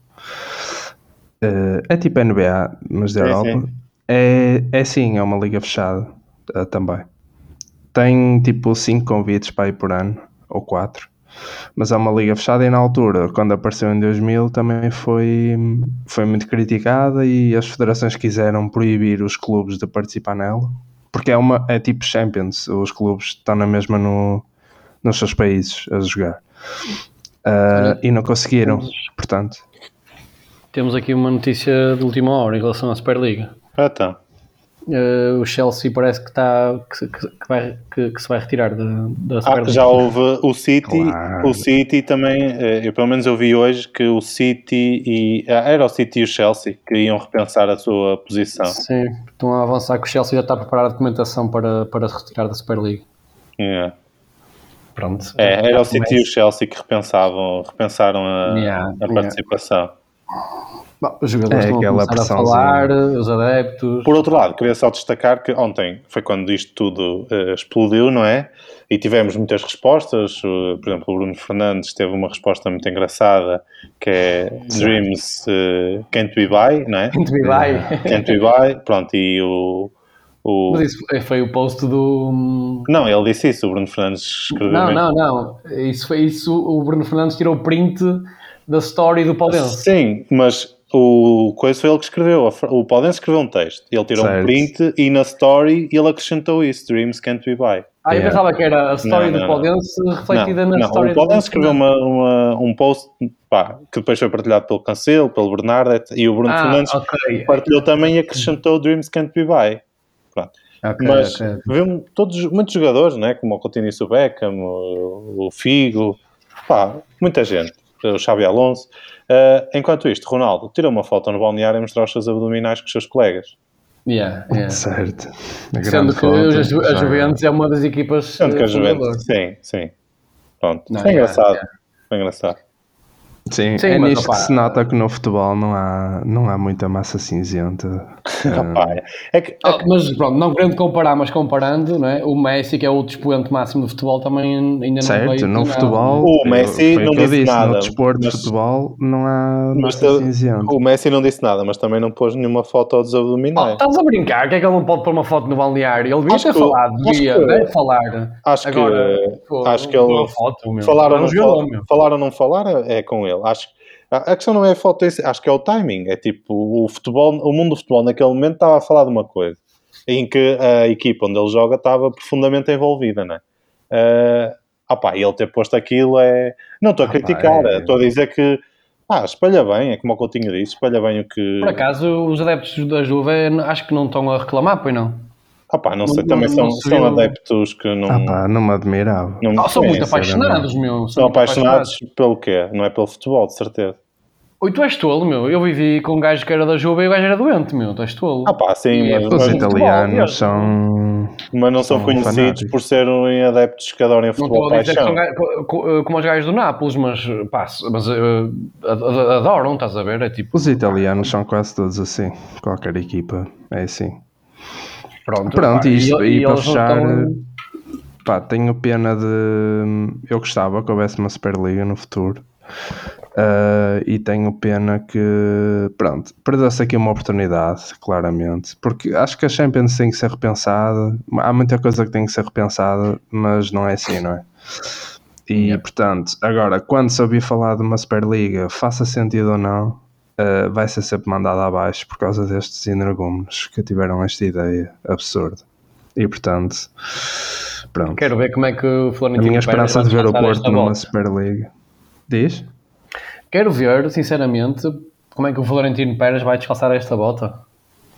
Eh, É tipo NBA, mas da Europa. sim. É, é sim, é uma liga fechada eh, também. Tem tipo 5 convites para ir por ano, ou 4. Mas é uma liga fechada e na altura, quando apareceu em 2000, também foi, foi muito criticada e as federações quiseram proibir os clubes de participar nela. Porque é, uma, é tipo Champions, os clubes estão na mesma no, nos seus países a jogar. Ah, e não conseguiram, portanto. Temos aqui uma notícia de última hora em relação à Superliga. Ah, então. Uh, o Chelsea parece que, está, que, que- vai, que, que se vai retirar da, da Ah, Superliga. já houve o City, Claro. o City também, eh, eu pelo menos eu vi hoje que o City e ah, era o City e o Chelsea que iam repensar a sua posição. Sim, estão a avançar que o Chelsea já está a preparar a documentação para, para se retirar da Superliga. Yeah. Pronto. É, era o City e o Chelsea que repensavam, repensaram a, Yeah, a yeah. Bom, os jogadores É estão a aquela a falar, os adeptos. Por outro lado, queria só destacar que ontem foi quando isto tudo eh, explodiu, não é? E tivemos muitas respostas. Uh, por exemplo, o Bruno Fernandes teve uma resposta muito engraçada que é Dreams eh, can't be buy, não é? Muito bem, vai. Can't be buy. Pronto, e o. o... Mas isso foi o post do. Não, ele disse isso, o Bruno Fernandes escreveu Não, mesmo. não, não. Isso foi isso. O Bruno Fernandes tirou o print da story do Paulense. Sim, mas o coisa foi ele que escreveu. O Paulense escreveu um texto. Ele tirou um Certo. print e na story ele acrescentou isso: Dreams can't be buy. Ah, eu Yeah. pensava que era a story Não, do Paulense refletida não, na não. story o do Paulense escreveu uma, uma- um post pá, que depois foi partilhado pelo Cancelo, pelo Bernardo e o Bruno Ah, Fernandes ok. partilhou também e acrescentou Dreams can't be buy. Pronto. Ok, Mas ok. vemos todos, muitos jogadores, né? como o Coutinho e o Beckham, o, o Figo, pá, muita gente, o Xabi Alonso. Ah, enquanto isto, Ronaldo tira uma foto no balneário e mostrar os seus abdominais com os seus colegas. Yeah, yeah. Certo. A Sendo que foto, a, Ju- a já- Juventus é uma das equipas. Sendo que a eh, Juventus, sim, sim. Pronto, Não, foi yeah, engraçado. yeah. Foi engraçado. Sim, Sim, é mas, nisto opá, que se nota que no futebol não há, não há muita massa cinzenta. Rapaz, é que, Ah, mas pronto, não querendo comparar, mas comparando, não é? o Messi, que é o expoente máximo do futebol, também ainda não certo, veio no nada. futebol, O eu- Messi não que disse disse, nada, no desporto mas- de futebol não há Mas massa cinzenta. o Messi não disse nada, mas também não pôs nenhuma foto dos Oh, abdominais. estás a brincar? Que é que ele não pode pôr uma foto no balneário? Ele devia ter que- falado, devia, que- deve falar. Acho que, Agora, pô, acho que ele foto, meu. falaram, É não meu. falaram ou não falar é é com ele. Acho a a questão não é a si, acho que é o timing. É tipo o futebol, o mundo do futebol naquele momento estava a falar de uma coisa em que a equipa onde ele joga estava profundamente envolvida, né? Uh, opá, e ele ter posto aquilo é. Não estou a Ah, criticar, é- estou a dizer que ah, espelha bem, é como o Coutinho disse, espelha bem o que. Por acaso, os adeptos da Juve acho que não estão a reclamar, pois não? Opá, não sei, não- também não são, são adeptos que não. Ah pá, não me admirava. não Ah, são muito apaixonados, meu. São muito apaixonados pelo quê? Não é pelo futebol, de certeza. Oi, tu és tolo, meu. Eu vivi com um gajo que era da Juve e o gajo era doente, meu. Tu és tolo. Ah pá, sim, E é mas, Os Mas futebol, italianos Deus. são. mas não são são conhecidos fanáticos. por serem adeptos que adorem Não futebol que paixão. são ga- co- co- como os gajos do Nápoles, mas, pá, mas eh, ad- adoram, estás a ver? É tipo, Os italianos são quase todos assim. Qualquer equipa é assim. Pronto. Pronto, pá, e, isto, e, para eles não fechar, estão- pá, tenho pena de. Eu gostava que houvesse uma Superliga no futuro. Ah, e tenho pena que, pronto, perdeu-se aqui uma oportunidade, claramente, porque acho que a Champions tem que ser repensada. Há muita coisa que tem que ser repensada, mas não é assim, não é? E Yeah. portanto, agora, quando se ouvir falar de uma Superliga, faça sentido ou não, ah, vai ser sempre mandada abaixo por causa destes energúmenos que tiveram esta ideia absurda. E portanto, pronto. Quero ver como é que o A Florentino minha Pérez esperança de ver o Porto numa volta. Super League. Diz? Quero ver, sinceramente, como é que o Florentino Pérez vai descalçar esta bota.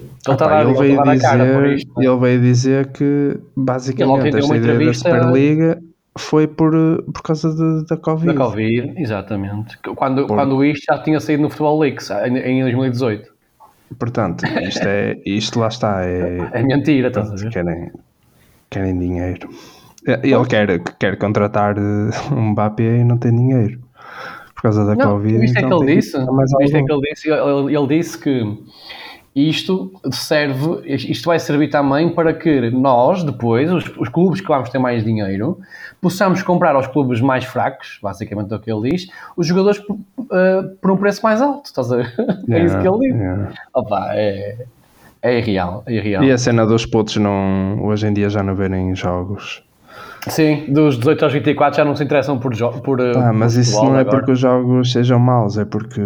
Ele Ah, a pá, ele veio a por dizer, isto. ele veio dizer que basicamente esta ideia da Superliga foi por, por causa de- da Covid. Da Covid, exatamente. Quando, Por- quando isto já tinha saído no Futebol Leaks, em, em 2018. Portanto, isto, é, isto lá está. É, É mentira, estás a ver? querem, querem dinheiro. Ele quer, quer contratar eh, um Mbappé e não tem dinheiro. Por causa da Não, Covid. isto é que ele disse. Isto é que ele disse. Ele, ele disse que isto serve, isto vai servir também para que nós, depois, os, os clubes que vamos ter mais dinheiro, possamos comprar aos clubes mais fracos, basicamente é o que ele diz, os jogadores por, eh, por um preço mais alto. Estás a ver? É isso que ele disse. Yeah. Opa, é, é irreal, é irreal. E a cena dos putos não, hoje em dia já não verem jogos. Sim, dos 18 aos 24 já não se interessam por, jo- por, eh, Ah, mas por isso não é agora. porque os jogos sejam maus, é porque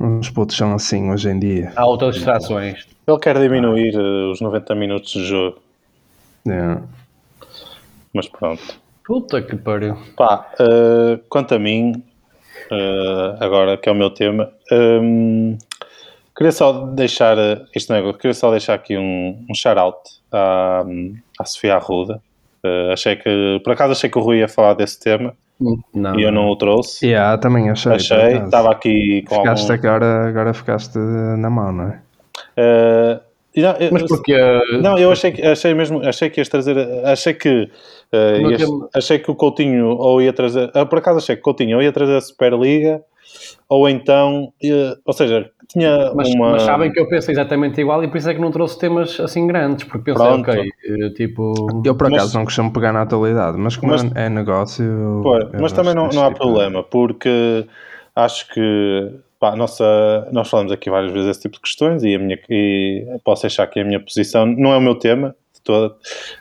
os putos são assim hoje em dia. Há outras distrações. Ele quer diminuir eh, os 90 minutos de jogo, Yeah. mas pronto. Puta que pariu. Pá, eh, quanto a mim, eh, agora que é o meu tema, hum, queria só deixar isto não é, queria só deixar aqui um, um shout-out à, à Sofia Arruda. Eh, achei que, por acaso achei que o Rui ia falar desse tema Não, e eu não o trouxe. Yeah, também achei. achei, estava aqui com Ficaste algum... agora, agora ficaste na mão, não é? E não, eu- Mas porque. eh, Não, eu achei, que- achei mesmo, achei que ias trazer, achei que, é ias- que é- achei que o Coutinho ou ia trazer, ah, por acaso achei que o Coutinho ou ia trazer a Superliga ou então, ou seja, tinha Mas, uma... mas sabem que eu penso exatamente igual e por isso é que não trouxe temas assim grandes, porque pensei, Pronto. ok, eh, tipo. Eu por Mas- acaso não costumo pegar na atualidade, mas como Mas- é negócio. Pô, eu mas também não, não há tipo problema, porque acho que pá, nossa, nós falamos aqui várias vezes esse tipo de questões e, a minha, e posso achar que a minha posição não é o meu tema de toda,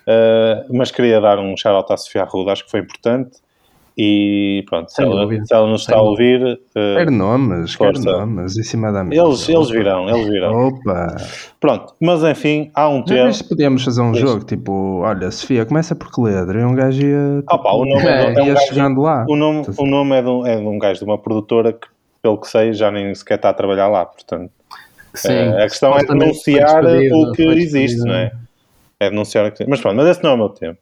eh, mas queria dar um shout-out à Sofia Arruda, acho que foi importante e pronto, se ela, se ela nos está a ouvir, eh, Quer nomes, quer Força. nomes, em cima da mesa. eles, eles virão, eles virão. Opa! Pronto, mas enfim, há um tema. Mas podíamos fazer um Pois. jogo tipo: olha, Sofia, começa por que letra? E um gajo ia, Ah, pá, o nome é, É, de- é um ia gajo- chegando lá. o nome, o nome é, de um, é de um gajo de uma produtora que, pelo que sei, já nem sequer está a trabalhar lá. Portanto, Sim, eh, a questão é denunciar o que existe, não é? É denunciar o que Mas pronto, mas esse não é o meu tema.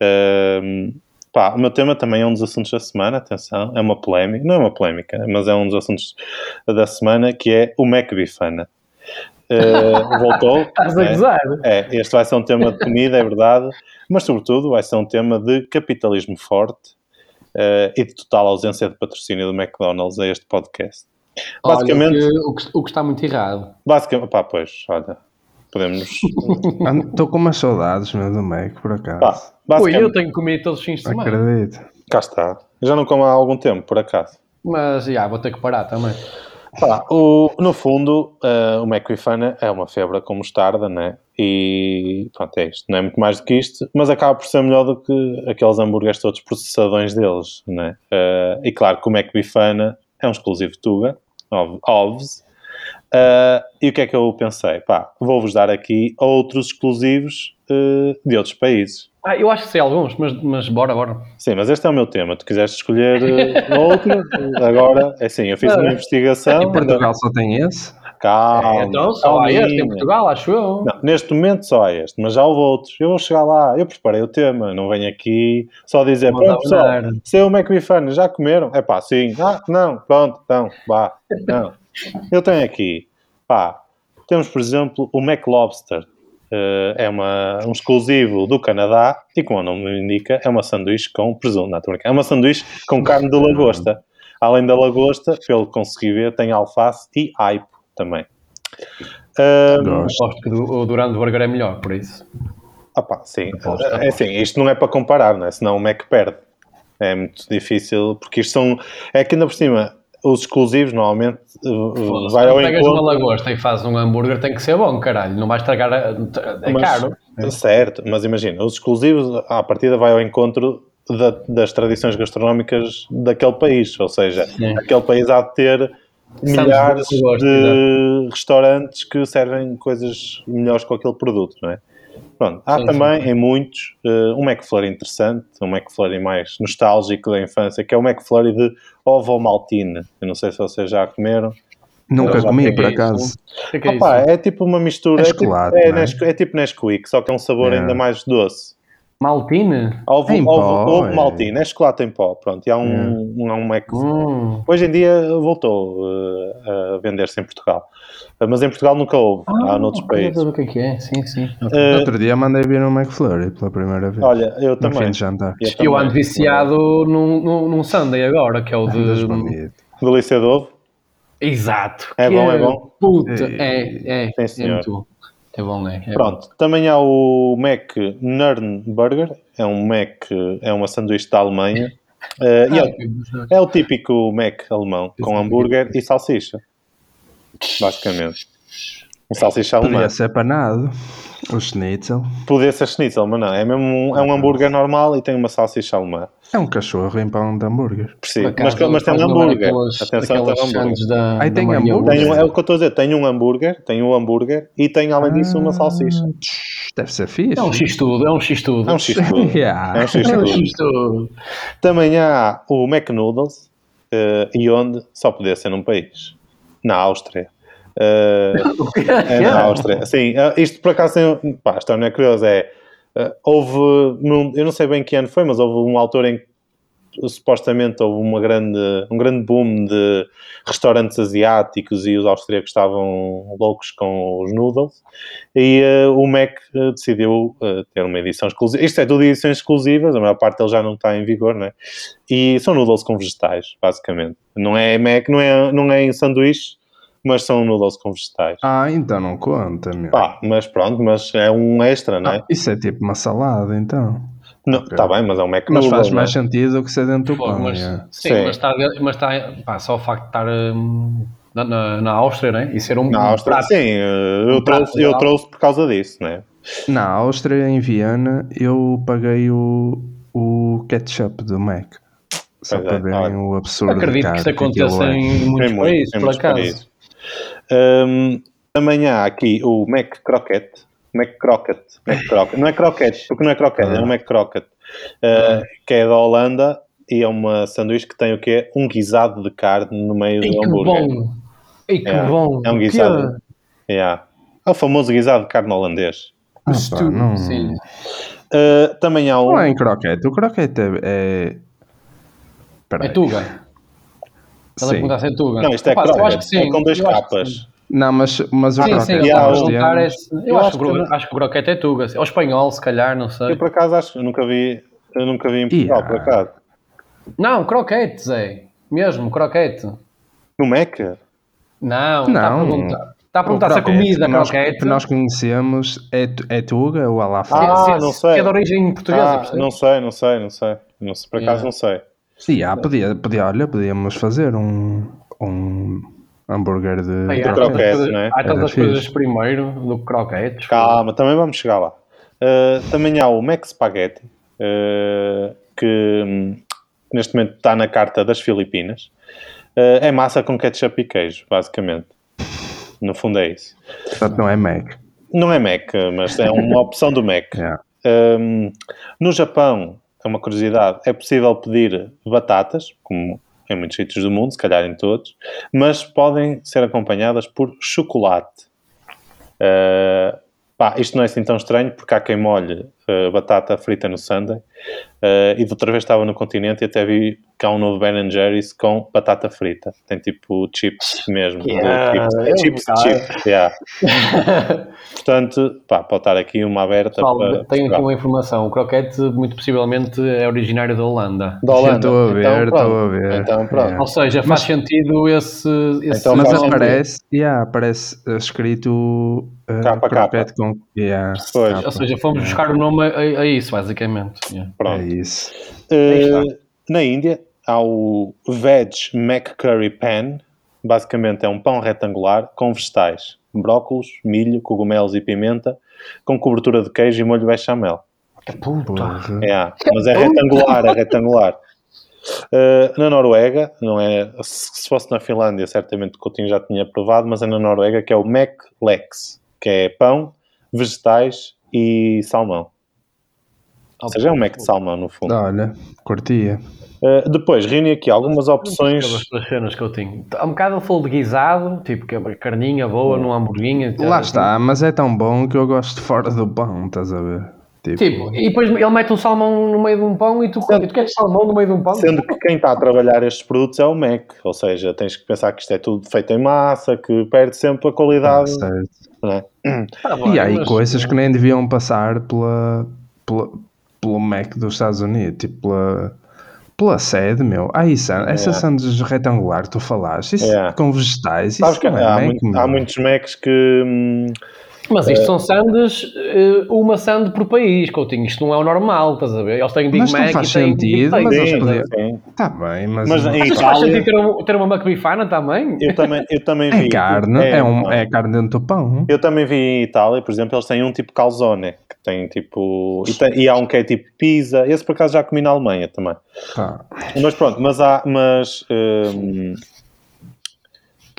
Ahm, pá, o meu tema também é um dos assuntos da semana, atenção, é uma polémica, não é uma polémica, mas é um dos assuntos da semana que é o Mac Bifana. Eh, voltou. Estás a né? gozar? É, este vai ser um tema de comida, é verdade, mas sobretudo vai ser um tema de capitalismo forte eh, e de total ausência de patrocínio do McDonald's a este podcast. Basicamente, Olha, o, que, o que- o que está muito errado. basicamente, pá, pois, olha, podemos. Estou com umas saudades, meu, do Mac, por acaso. Pá, Ui, eu tenho comido todos os fins de semana. Acredito. cá está. Já não como há algum tempo, por acaso. Mas, já, vou ter que parar também. Pá, o, no fundo, eh, o McWifana é uma febre com mostarda, né? E pronto, é isto. Não é muito mais do que isto, mas acaba por ser melhor do que aqueles hambúrgueres todos processadões deles, né? Eh, e claro que o McWifana é um exclusivo Tuga, ov- ovs. Eh, e o que é que eu pensei? Pá, vou-vos dar aqui outros exclusivos eh, de outros países. Ah, eu acho que sei alguns, mas, mas bora, bora. Sim, mas este é o meu tema. Tu quiseste escolher eh, outro, agora, é assim, eu fiz uma investigação. E Portugal só tem esse? Calma. então, só há este em. Portugal, acho eu. Não, neste momento só há este, mas já houve outros. Eu vou chegar lá, eu preparei o tema, não venho aqui só dizer, Vamos pronto pessoal, seu McBifano, já comeram? É pá, sim. Ah, não, pronto, então, vá. Não. Eu tenho aqui, pá, temos por exemplo o McLobster. Eh, é uma, um exclusivo do Canadá e, como o nome indica, é uma sanduíche com presunto. Não, é uma sanduíche com carne de lagosta. Além da lagosta, pelo que consegui ver, tem alface e aipo também. Ahm, Gosto. Aposto que o o Durand Burger é melhor, por isso. Pá, sim. Aposto, É assim, isto não é para comparar, não é? Senão o Mac perde. É muito difícil, porque isto são... É que ainda por cima, os exclusivos normalmente uh, vai ao pegas uma lagosta e fazes um hambúrguer, tem que ser bom, caralho. Não vais estragar. a- É Mas- caro. Certo, mas imagina, os exclusivos, à partida vai ao encontro da- das tradições gastronómicas daquele país, ou seja, Sim. aquele país há de ter milhares de lagosta, de restaurantes que servem coisas melhores com aquele produto, não é? Pronto. Há Sim, também, sim. em muitos, eh, um McFlurry interessante, um McFlurry mais nostálgico da infância, que é o McFlurry de ovo maltine. Eu não sei se vocês já comeram. Nunca comi, por acaso. Que é é Opa, é tipo uma mistura. É É, tipo, é, é? É tipo Nesquik, só que é um sabor É. ainda mais doce. Maltine? Ovo, Em ovo, pó, ovo é. maltine, é chocolate em pó. Pronto, e há um, um, há um Mac. Hum. Hoje em dia voltou eh, a vender-se em Portugal. Eh, Mas em Portugal nunca houve, há noutros países. O que é que é? Sim, sim. Eh, Outro dia mandei vir um McFlurry pela primeira vez. olha, eu no também. fim de jantar. Eu Eu também. ando viciado num, num, num Sunday agora, que é o de. Delícia de ovo. Exato. É que bom, é bom? Puta, é, é. É senhor. muito bom. É bom, é. é Pronto, também há o Mac Nern Burger, é um Mac, é uma sanduíche da Alemanha. Bom. é, é o típico Mac alemão, com hambúrguer e salsicha. Basicamente. Um salsicha alemão. Podia ser panado. O schnitzel. Podia ser schnitzel, mas não. É mesmo um, é um hambúrguer normal e tem uma salsicha alemã. É um cachorro em pão de hambúrguer. Preciso. Por Mas, mas tem um hambúrguer. aquelas- Atenção, tem um hambúrguer. Da, da tem hambúrguer? Tem é o que eu estou a dizer, tem um hambúrguer, tem um hambúrguer e tem além disso uma salsicha. Ah, tch, Deve ser fixe. É um x-tudo, é um x-tudo. É um x-tudo. Yeah. É um x É tudo. x-tudo. Também há o McNoodles, eh, e onde só podia ser num país. Na Áustria. É na Áustria. Sim, eh, isto por acaso pá, a história não é curiosa, é eh, houve, num- eu não sei bem que ano foi, mas houve uma altura em que supostamente houve uma grande, um grande boom de restaurantes asiáticos e os austríacos estavam loucos com os noodles e eh, o Mac decidiu eh, ter uma edição exclusiva. Isto é tudo edições exclusivas, a maior parte deles já não está em vigor, né? E são noodles com vegetais, basicamente. Não é Mac, não é, não é em sanduíche, mas são noodles com vegetais. Ah, então não conta, meu. Pá, mas pronto, mas é um extra, não é? Ah, isso é tipo uma salada, então. Não, Está bem, mas é um Mas McNoodle, faz é? mais sentido que ser dentro do pão. mas, yeah. sim, Sim. mas está, mas está pá, só o facto de estar hum, na, na, na Áustria, né? E ser um, Na um Áustria, prato. sim, eu um trouxe, eu trouxe por causa disso, né? Na Áustria, em Viena, eu paguei o, o ketchup do Mac. Só Pois é, para verem olha. o absurdo Acredito que aquilo aconteça é. em muitos Em países, em por acaso. países. Hum, também há aqui o Mac Croquette. Mac Croquette. Mac Croquette. Não é croquete, porque não é croquete, é um Mac Croquette. Uh, que é da Holanda e é uma sanduíche que tem o quê? Um guisado de carne no meio Ei, do que hambúrguer. bom! Ei, que É, bom! é um Que guisado. Yeah. É o famoso guisado de carne holandês. Ah, pá, não, Sim. Uh, também há um. não é em croquete. O croquete é. é... Peraí. É Tuga. Ela Sim. perguntar se é Tuga. Não, isto é Opa, eu acho que croquete. sim. É com dois capas. Não, mas, mas o Sim, croquete. sim, E eu, que é, eu, Eu acho, acho que o que- gro- acho que o croquete é Tuga. Ou espanhol, se calhar, não sei. Eu por acaso acho que eu nunca vi, eu nunca vi em Portugal, Yeah. por acaso. Não, croquete, Zé. Mesmo, croquete. No Mac? Não, está a Não. perguntar. Está a O perguntar se a comida que nós, croquete que nós conhecemos é, é Tuga ou Alafá? Ah, não se- sei. que é de origem portuguesa, Ah, não sei, não sei, não sei. Não sei por acaso Yeah. não sei. Sim, ah, podia, podia, olha, podíamos fazer um, um hambúrguer de Aí, há croquete, tantas coisas- não é? Há tantas coisas primeiro do que croquetes. Calma, também vamos chegar lá. Uh, também há o Mac Spaghetti, uh, que neste momento está na carta das Filipinas. Uh, é massa com ketchup e queijo, basicamente. No fundo é isso. Portanto, não é Mac. Não é Mac, mas é uma opção do Mac. Yeah. Um, no Japão, é uma curiosidade, é possível pedir batatas, como em muitos sítios do mundo, se calhar em todos, mas podem ser acompanhadas por chocolate. Uh, pá, isto não é assim tão estranho, porque há quem molhe uh, batata frita no sundae, uh, e de outra vez estava no continente e até vi há um novo Ben Jerry's com batata frita. Tem tipo chips mesmo. de Yeah, chips, é chips, yeah. Portanto, pá, pode estar aqui uma aberta Pessoal, para tenho aqui uma informação. O croquete, muito possivelmente, é originário da Holanda. Da Holanda. Estou a ver, Então, estou pronto. a ver. Então, pronto. Yeah. Ou seja, faz sentido esse. esse Então Mas aparece, yeah, aparece escrito uh, Capa a capa. croquete com. Yeah, Pois. capa. Ou seja, fomos buscar o nome a, a isso, basicamente. Yeah. Pronto. É isso. Eh, na Índia há o Veg McCurry Pan. Basicamente é um pão retangular com vegetais, brócolos, milho, cogumelos e pimenta, com cobertura de queijo e molho bechamel. Puta. É, mas é retangular, é retangular. Eh, na Noruega, não é, se se fosse na Finlândia, certamente o Coutinho já tinha provado, mas é na Noruega que é o Mac Lex, que é pão, vegetais e salmão. Ou seja, é um Mac de salmão, no fundo. Olha, curtia. Uh, depois, reuni aqui algumas opções. Aquelas cenas que eu tenho. Há um bocado full de guisado, tipo que é uma carninha boa num hamburguinho. Lá está, mas é tão bom que eu gosto fora do pão, estás a ver? Tipo, tipo, e depois ele mete um salmão no meio de um pão e tu, sendo, tu queres salmão no meio de um pão? Sendo que quem está a trabalhar estes produtos é o Mac, ou seja, tens que pensar que isto é tudo feito em massa, que perde sempre a qualidade. Ah, é? ah, e há aí mas... coisas que nem deviam passar pela, pela, pelo Mac dos Estados Unidos, tipo pela, pela sede, meu. Ah, isso, essa é. sandes retangular que tu falaste, isso é. com vegetais, isso Sabes que é há, Mac, muito, há muitos Macs que... Hum, mas isto são sandes, eh, uma sand por país, Coutinho. Isto não é o normal, estás a ver? Eles têm Big mas Mac não faz e sentido, têm mas eles Está bem, mas... Mas em Itália... faz sentido ter, um, ter uma McBifana também? Eu também, eu também vi. É carne, é, é, um, é carne dentro do pão. Eu também vi em Itália, por exemplo, eles têm um tipo calzone, que tem tipo... E, tem, e há um que é tipo pizza. Esse por acaso já comi na Alemanha também. Tá. Mas pronto, mas há... Mas, hum,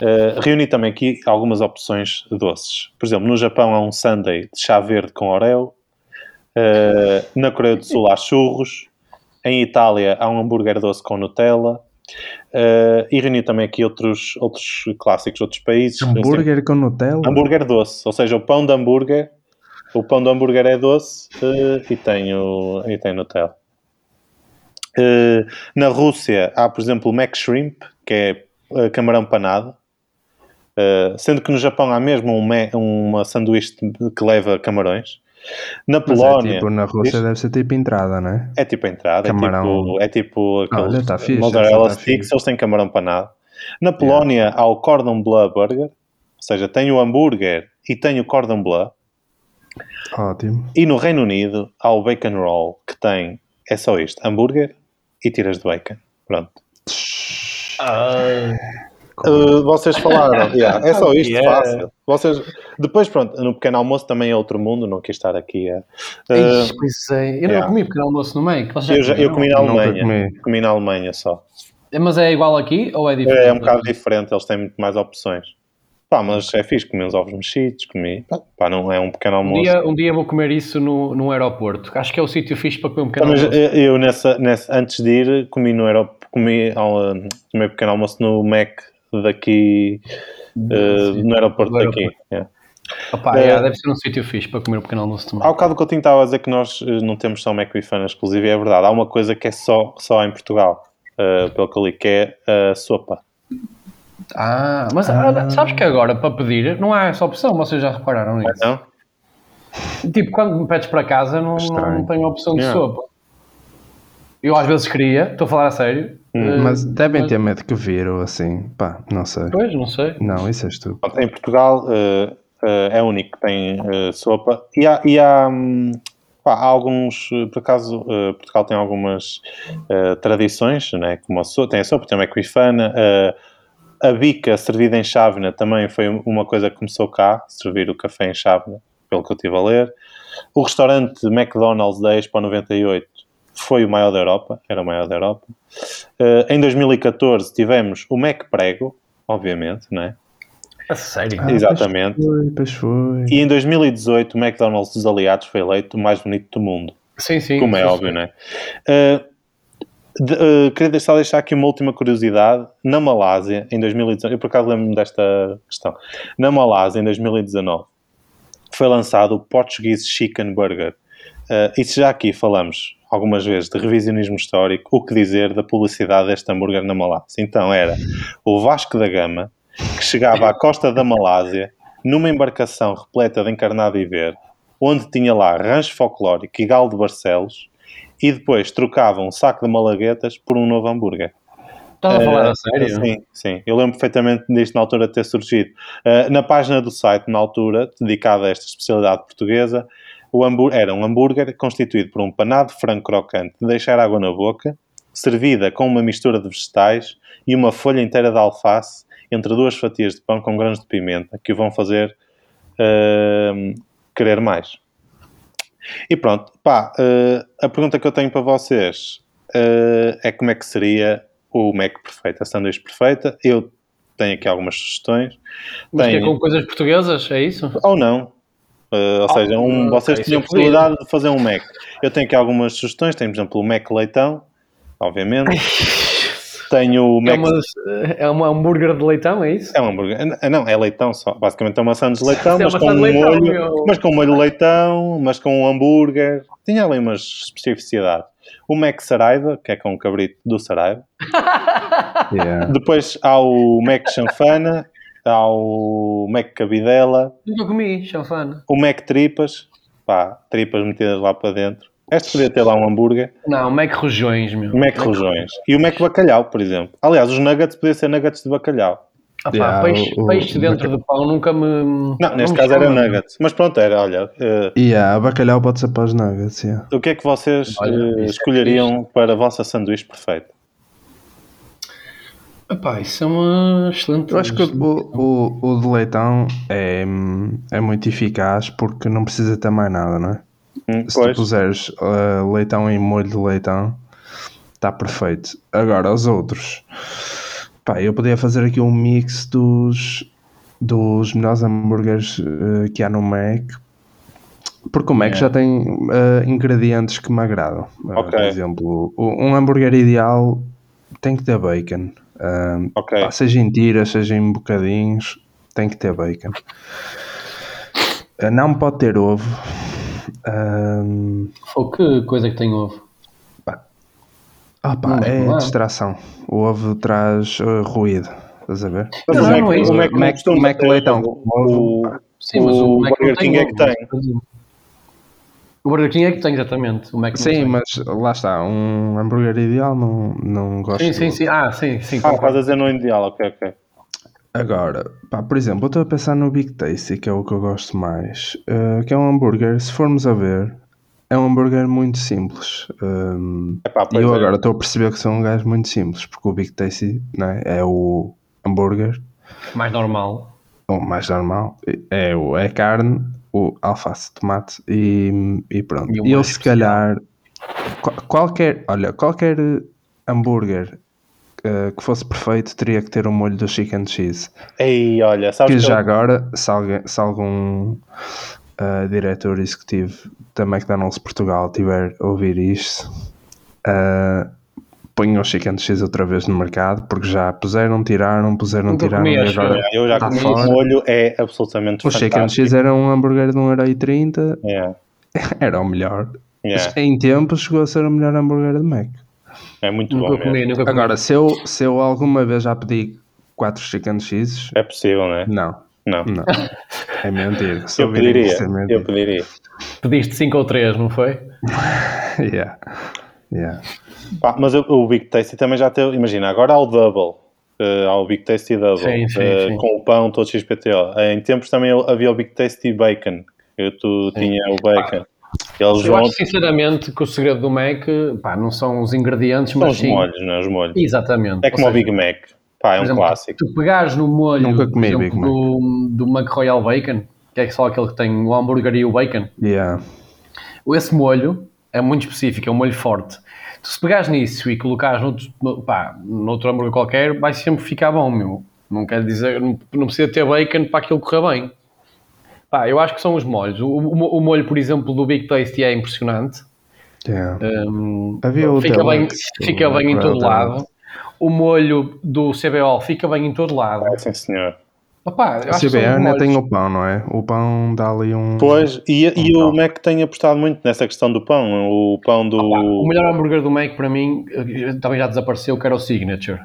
Uh, reuni também aqui algumas opções doces. Por exemplo, no Japão há um sundae de chá verde com oreo. Uh, na Coreia do Sul há churros. Em Itália há um hambúrguer doce com Nutella. Uh, e reuni também aqui outros, outros clássicos outros países. Hambúrguer com Nutella? Hambúrguer doce, ou seja, o pão de hambúrguer. O pão de hambúrguer é doce e, tem o, e tem Nutella. na Rússia há, por exemplo, o Mac Shrimp, que é camarão panado. Uh, sendo que no Japão há mesmo um, uma sanduíche que leva camarões. Na Polónia. É tipo, na Rússia diz, deve ser tipo entrada, não é? É tipo entrada, camarão. é tipo, é tipo aqueles tá fixe, mozzarella tá sticks, eles têm camarão panado. Na Polónia yeah. há o cordon bleu burger, ou seja, tem o hambúrguer e tem o cordon bleu. Ótimo. E no Reino Unido há o bacon roll, que tem, é só isto, hambúrguer e tiras de bacon. Pronto. Ah. Uh, vocês falaram, yeah, é só isto, yeah. fácil. Vocês, depois, pronto, no pequeno almoço também é outro mundo, não quis estar aqui a. Uh, pois é, eu yeah. não comi pequeno almoço no meio. Eu, já, eu comi na Alemanha, comi. comi. na Alemanha só. É, mas é igual aqui ou é diferente? É, é um bocado diferente, eles têm muito mais opções. Pá, mas é fixe, comi uns ovos mexidos, comi. Pá, não é um pequeno almoço. Um dia, um dia vou comer isso no, no aeroporto. Acho que é o sítio fixe para comer um pequeno mas almoço. Eu, nessa, nessa, antes de ir, comi no aeroporto, comi, um, pequeno almoço no Mac daqui uh, no aeroporto daqui. Yeah. Opa, uh, yeah, deve ser um sítio fixe para comer um pequeno almoço também. Há o bocado que eu tinha estava a dizer que nós eh, não temos só McBifana exclusivo e é verdade. Há uma coisa que é só, só em Portugal, uh, pelo que eu li, que é a sopa. Ah, mas ah. sabes que agora para pedir não há essa opção, vocês já repararam nisso? Não? Tipo, quando me pedes para casa não, não tenho a opção de yeah. sopa. Eu às vezes queria, estou a falar a sério. Hum. Mas devem mas... ter medo que viram assim, pá, não sei. Pois, não sei. Não, isso és tu. Em Portugal uh, uh, é o único que tem uh, sopa e há, e há, um, pá, há alguns, por acaso, Portugal tem algumas tradições, né, como a sopa, tem a sopa, tem a equifana, a bica servida em chávena também foi uma coisa que começou cá, servir o café em chávena, pelo que eu estive a ler. O restaurante McDonald's da Expo 98 foi o maior da Europa, era o maior da Europa. Uh, em 2014 tivemos o Mac Prego, obviamente, não é? A sério? Ah, Exatamente. Pois foi, pois foi. E em 2018 o McDonald's dos Aliados foi eleito o mais bonito do mundo. Sim, sim. Como é sim, óbvio, sim. não é? Uh, de, uh, queria só deixar aqui uma última curiosidade. Na Malásia, em 2019, eu por acaso lembro-me desta questão. Na Malásia, em 2019, foi lançado o Portuguese Chicken Burger. Uh, e se já aqui falamos algumas vezes de revisionismo histórico, o que dizer da publicidade deste hambúrguer na Malásia. Então era o Vasco da Gama, que chegava à costa da Malásia numa embarcação repleta de encarnado e verde, onde tinha lá rancho folclórico e galo de Barcelos, e depois trocava um saco de malaguetas por um novo hambúrguer. Estás a falar uh, a sério? Sim, sim. Eu lembro perfeitamente disto na altura de ter surgido. Uh, na página do site, na altura, dedicada a esta especialidade portuguesa, era um hambúrguer constituído por um panado de frango crocante de deixar água na boca, servida com uma mistura de vegetais e uma folha inteira de alface entre duas fatias de pão com grãos de pimenta que o vão fazer uh, querer mais. E pronto, pá, uh, a pergunta que eu tenho para vocês uh, é como é que seria o Mac perfeito, a sanduíche perfeita. Eu tenho aqui algumas sugestões. Mas tenho... que é com coisas portuguesas, é isso? Ou não, Uh, ou seja, um, ok, vocês tinham é possibilidade de fazer um Mac. Eu tenho aqui algumas sugestões. Tenho, por exemplo, o Mac Leitão, obviamente. Tenho o É, Mac. uma, é um hambúrguer de leitão, é isso? É um hambúrguer. Ah, Não, é leitão só. Basicamente é uma maçã de leitão, É mas uma com um de leitão, molho. meu. Mas com molho leitão, mas com um hambúrguer. Tinha ali umas especificidades. O Mac Saraiva, que é com o cabrito do Saraiva. Yeah. Depois há o Mac Chanfana, há o Mac Cabidela, Nunca comi, chanfana. o Mac Tripas. Pá, tripas metidas lá para dentro. Este podia ter lá um hambúrguer. Não, Mac Rojões, meu. O Mac Rojões. E o Mac Bacalhau, por exemplo. Aliás, os nuggets podiam ser nuggets de bacalhau. Ah, pá, Yeah, peixe, o- o- peixe dentro de pão nunca me. Não, neste me caso era nuggets. Mas pronto, era, olha. eh, Yeah, bacalhau pode ser para os nuggets, yeah. o que é que vocês Olha, eh, isso é escolheriam para a vossa sanduíche perfeito? Epá, isso é uma excelente. Eu acho que o, o, o de leitão é, é muito eficaz porque não precisa ter mais nada, não é? Hum, Se tu pois, puseres uh, leitão em molho de leitão, está perfeito. Agora, os outros, pá, eu podia fazer aqui um mix dos, dos melhores hambúrgueres uh, que há no Mac, porque o Mac Yeah. já tem uh, ingredientes que me agradam. Uh, Ok. Por exemplo, um hambúrguer ideal tem que ter bacon. Uh, ok. pá, seja em tiras, seja em bocadinhos, tem que ter bacon. Uh, não pode ter ovo. Um, Oh, que coisa que tem ovo. Ah pá, é é. distração. O ovo traz uh, ruído. Estás a ver? Mas Não, o Mac, não é isso. o Mac, Mac- Mac ter leitão. ovo. O, Sim, mas o, O Mac Burger King é que ovo, tem. O Burger King é que tem, exatamente. O Mac Sim, mas lá está. Um hambúrguer ideal não, não gosto. Sim, sim, do- sim. Ah, sim, sim. ah, estás a dizer no ideal, ok, ok. Agora, pá, por exemplo, eu estou a pensar no Big Tasty, que é o que eu gosto mais. uh, que é um hambúrguer, se formos a ver, é um hambúrguer muito simples. Um, Epá, e eu é. agora estou a perceber que são um gajo muito simples, porque o Big Tasty né, é o hambúrguer Mais normal. o mais normal é, o, é carne, o alface, tomate e, e pronto. E o E eu se calhar qual- qualquer, olha, qualquer hambúrguer eh, que fosse perfeito teria que ter um molho do chicken cheese. Ei, olha, sabes Que que já eu- agora, se, alguém, se algum eh, diretor executivo da McDonald's Portugal tiver a ouvir isto, uh, ponham o chicken cheese outra vez no mercado, porque já puseram, tiraram, puseram, Nunca tiraram comi, e agora eu já Tá comi fora. o molho, é absolutamente o chicken fantástico. cheese era um hambúrguer de 1,30€, Yeah, era o melhor. yeah, Em tempo chegou a ser o melhor hambúrguer de Mac. É muito bom Nunca mesmo. comi, nunca comi. Agora, se eu, se eu alguma vez já pedi 4 chicken cheeses, É possível, não é? não, Não. não. É mentira. Se Eu ouvirem pediria, é eu mentira. pediria. Pediste 5 ou 3, não foi? Yeah. Yeah. Pá, mas o, o Big Tasty também já teve, imagina, agora há o Double, eh, há o Big Tasty Double, Sim, sim, eh, sim. com o pão todo XPTO. Em tempos também havia o Big Tasty Bacon, que tu tinha o bacon. Eles Eu vão, acho sinceramente que o segredo do Mac pá, não são os ingredientes, são mas os sim. molhos, não é? Os molhos. Exatamente. É como Ou o seja, Big Mac. Pá, é um exemplo, clássico. Tu pegares no molho Nunca comi exemplo, Big Mac. do, do McRoyal Bacon, que é só aquele que tem o hambúrguer e o bacon, Yeah. esse molho é muito específico, é um molho forte. Tu se pegares nisso e colocares noutro, no, pá, noutro hambúrguer qualquer, vai sempre ficar bom, meu. Não quer dizer, não, não precisa ter bacon para aquilo correr bem. Pá, eu acho que são os molhos. O, o- o molho, por exemplo, do Big Tasty é impressionante. Yeah. O fica bem, fica bem em todo lado. O molho do CBO fica bem em todo lado. É, sim, senhor. Eu A ainda tem o pão, não é? O pão dá ali um. Pois, e, e Um o pão. Mac tem apostado muito nessa questão do pão. O pão do. Pá, O melhor hambúrguer do Mac para mim eh, também já desapareceu, que era o Signature.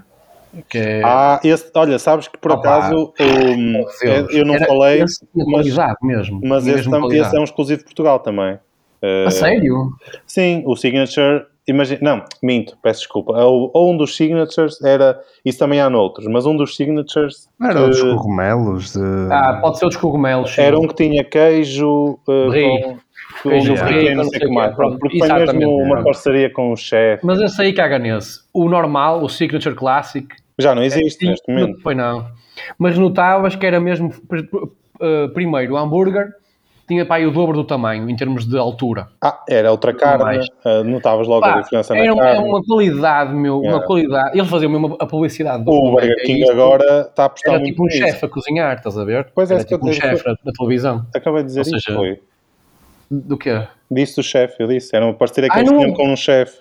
Que é... Ah, esse, olha, sabes que por Opa. acaso um, eu não Era- falei, esse mas- mesmo. mas esse, mesmo esse é um exclusivo de Portugal também. Eh, A sério? Sim, o Signature, imagina, não, minto, peço desculpa. Ou, ou um dos Signatures era, isso também há noutros, mas um dos Signatures Não era os que- cogumelos de. Ah, pode ser o dos cogumelos. sim. era um que tinha queijo uh, com, com Queijo não sei brie, quem, não sei sei o que o mais. Pronto, porque foi mesmo exatamente. uma parceria com o chefe. Mas esse aí caga nesse. O normal, o Signature Classic, Já não existe Sim, neste momento. Foi não. Mas notavas que era mesmo, eh, primeiro, o hambúrguer tinha pá, o dobro do tamanho em termos de altura. Ah, era outra carne. mais. ah, notavas logo Pá, a diferença era na uma, carne. uma qualidade, meu, uma Yeah. qualidade. Eles faziam mesmo a publicidade do O Burger é King agora está a apostar Era muito tipo um chefe a cozinhar, estás a ver? Pois é, Era isso que eu tipo um chefe na, na televisão. Acabei de dizer Ou isso, foi. Do quê? Disse o chefe, eu disse. Era uma parceria que Ai, eles tinham com um chefe.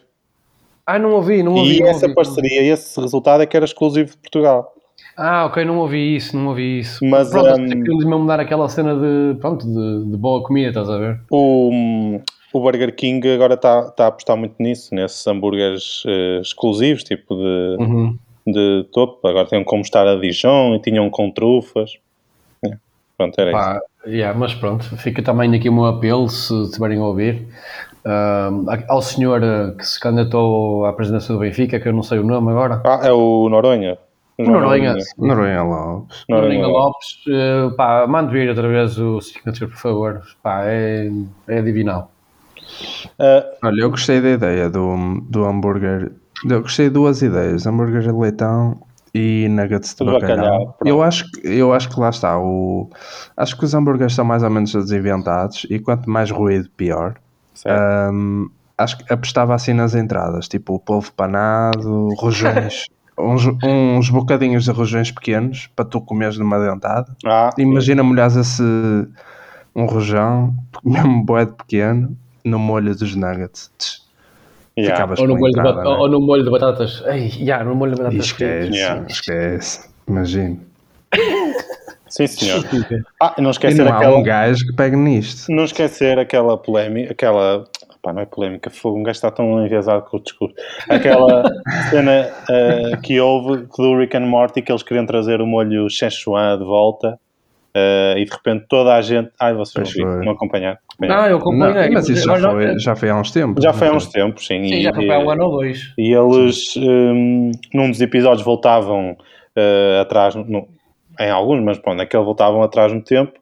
Ah, não ouvi, não ouvi. E não essa ouvi. parceria, esse resultado é que era exclusivo de Portugal. Ah, ok, não ouvi isso, não ouvi isso. Mas, pronto, hum, queriam mesmo dar aquela cena de, pronto, de, de boa comida, estás a ver? O, o Burger King agora está está a apostar muito nisso, nesses hambúrgueres eh, exclusivos, tipo de, Uhum. de topo. Agora tem um como estar a Dijon e tinham um com trufas. É. Pronto, era isso. Pá, yeah, mas pronto, fica também aqui o meu apelo, se estiverem a ouvir, ahm, ao senhor eh, que se candidatou à presidência do Benfica, que eu não sei o nome agora, Ah, é o Noronha. O Noronha. Noronha Lopes. Noronha Lopes, eh, pá, mande vir outra vez o signature, por favor, pá, é, é divinal. Ah, Olha, eu gostei da ideia do, do hambúrguer. Eu gostei de duas ideias: hambúrguer de leitão e nuggets de bacalhau. bacalhau, eu, acho que, eu acho que lá está. O, acho que os hambúrgueres são mais ou menos desinventados e quanto mais ruído, pior. Ahm, acho que apostava assim nas entradas, tipo polvo panado, rojões, uns, uns bocadinhos de rojões pequenos para tu comeres numa dentada. Ah, Imagina molhar esse um rojão, mesmo de pequeno, no molho dos nuggets. Yeah. Ficavas Ou no, molho de entrada, bat- né? ou no molho de batatas. Ei, yeah, no molho de batatas. Esquece, Yeah. esquece. Imagina. Sim, senhor. Ah, e não E esquecer não há aquela. um gajo que pegue nisto. Não esquecer aquela polémica, aquela. Pá, não é polémica, fogo, um gajo está tão enviesado com o discurso. Aquela cena eh, que houve do Rick and Morty que eles queriam trazer o molho Szechuan de volta eh, e de repente toda a gente. Ai, vocês não não acompanharam. Não, eu Não, acompanhei. mas isso já foi, já foi há uns tempos. Já foi há uns tempos, sim. Sim, e, já foi para um ano ou dois. e eles, hum, num dos episódios, voltavam eh, atrás, no- em alguns, mas pronto, naquele voltavam atrás no tempo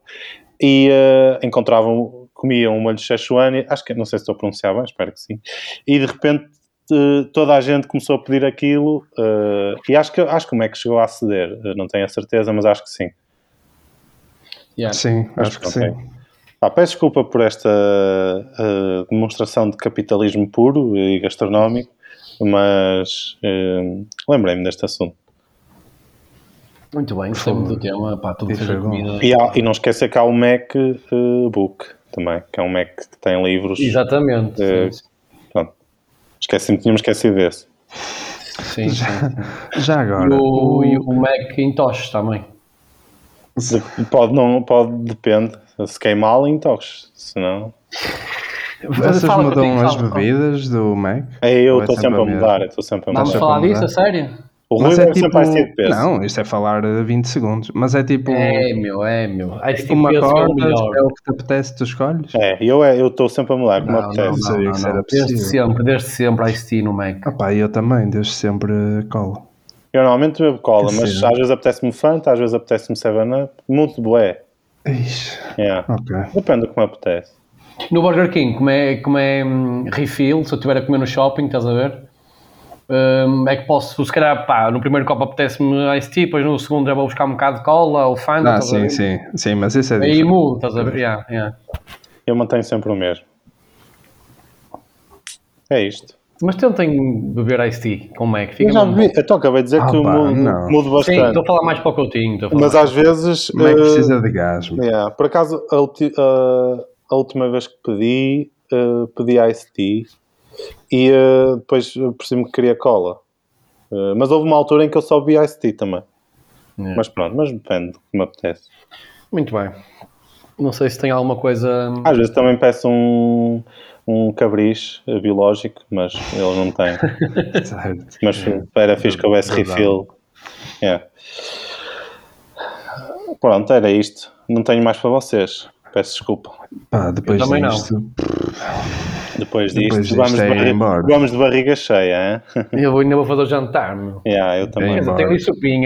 e eh, encontravam, comiam um molho de Szechuan, acho que, não sei se estou a pronunciar bem, espero que sim, e de repente eh, toda a gente começou a pedir aquilo eh, e acho que, acho que como é que chegou a aceder, Eh, não tenho a certeza, mas acho que sim. Yeah. Sim, Mas acho que sim. Pá, peço desculpa por esta eh, demonstração de capitalismo puro e gastronómico, mas eh, lembrei-me deste assunto. Muito bem, gostei muito do tema. Pá, tudo seja bom. comida. E, há- e não esquecer que há o Mac eh, Book também, que é um Mac que tem livros. Exatamente. Eh, sim, Pronto. Esqueci-me, tínhamos esquecido desse. sim, sim. Já E agora. o, o- e o Macintosh também. De- Pode, não, pode, depende. Se queimar, intox. Se não. Vocês Fala mudam contigo, as bebidas do Mac? É, eu Ou estou sempre sempre a mudar. Estou sempre a Vamos mudar. sempre falar disso, a sério? O Mas Rui é deve tipo. sempre vai ser de peso. Não, isto é falar eh, 20 segundos. Mas é tipo. É, meu, é, meu. Ai, tipo, uma é o corda, melhor. é o que te apetece, tu escolhes? É, eu é, eu estou sempre a mudar, como Não, apetece. não, não, não. era Desde sempre, desde sempre Ice-T no Mac. Ah pá, eu também, desde sempre colo. Eu normalmente bebo cola, Que mas cena. às vezes apetece-me Fanta, às vezes apetece-me 7-Up. Muito bué. Ixi, Yeah. ok. Depende do que me apetece. No Burger King, como é, como é hum, refill, se eu estiver a comer no shopping, estás a ver? Hum, é que posso, se calhar, pá, no primeiro copo apetece-me Ice Tea, depois no segundo já vou buscar um bocado de cola ou Fanta, Ah, sim, sim, sim, mas isso é Aí diferente. mudo, estás a ver? Yeah, yeah. Eu mantenho sempre o mesmo. É isto. Mas tentem beber Ice Tea com Mac, fica Eu já bebi, eu acabei de dizer Ah, que pá, mudo, não. mudo bom. Sim, bastante. estou a falar mais para o Coutinho. mas às vezes. Como é que precisa de gás? yeah, por acaso, a, ulti- a- a última vez que pedi, eh, pedi Ice Tea e eh, depois percebi-me que queria cola. Eh, mas houve uma altura em que eu só Ice Tea também. Yeah. Mas pronto, mas depende do que me apetece. Muito bem. Não sei se tem alguma coisa. Às vezes também peço um, um cabris eh, biológico, mas eles não têm. Mas era fixe que houvesse refill. Yeah. Pronto, era isto. Não tenho mais para vocês. Peço desculpa. Pá, depois também não. Depois disto, Depois disto vamos, de é barriga, embora. vamos de barriga cheia, hein? Eu ainda vou fazer o jantar, meu. yeah, eu também. É dizer, embora. tenho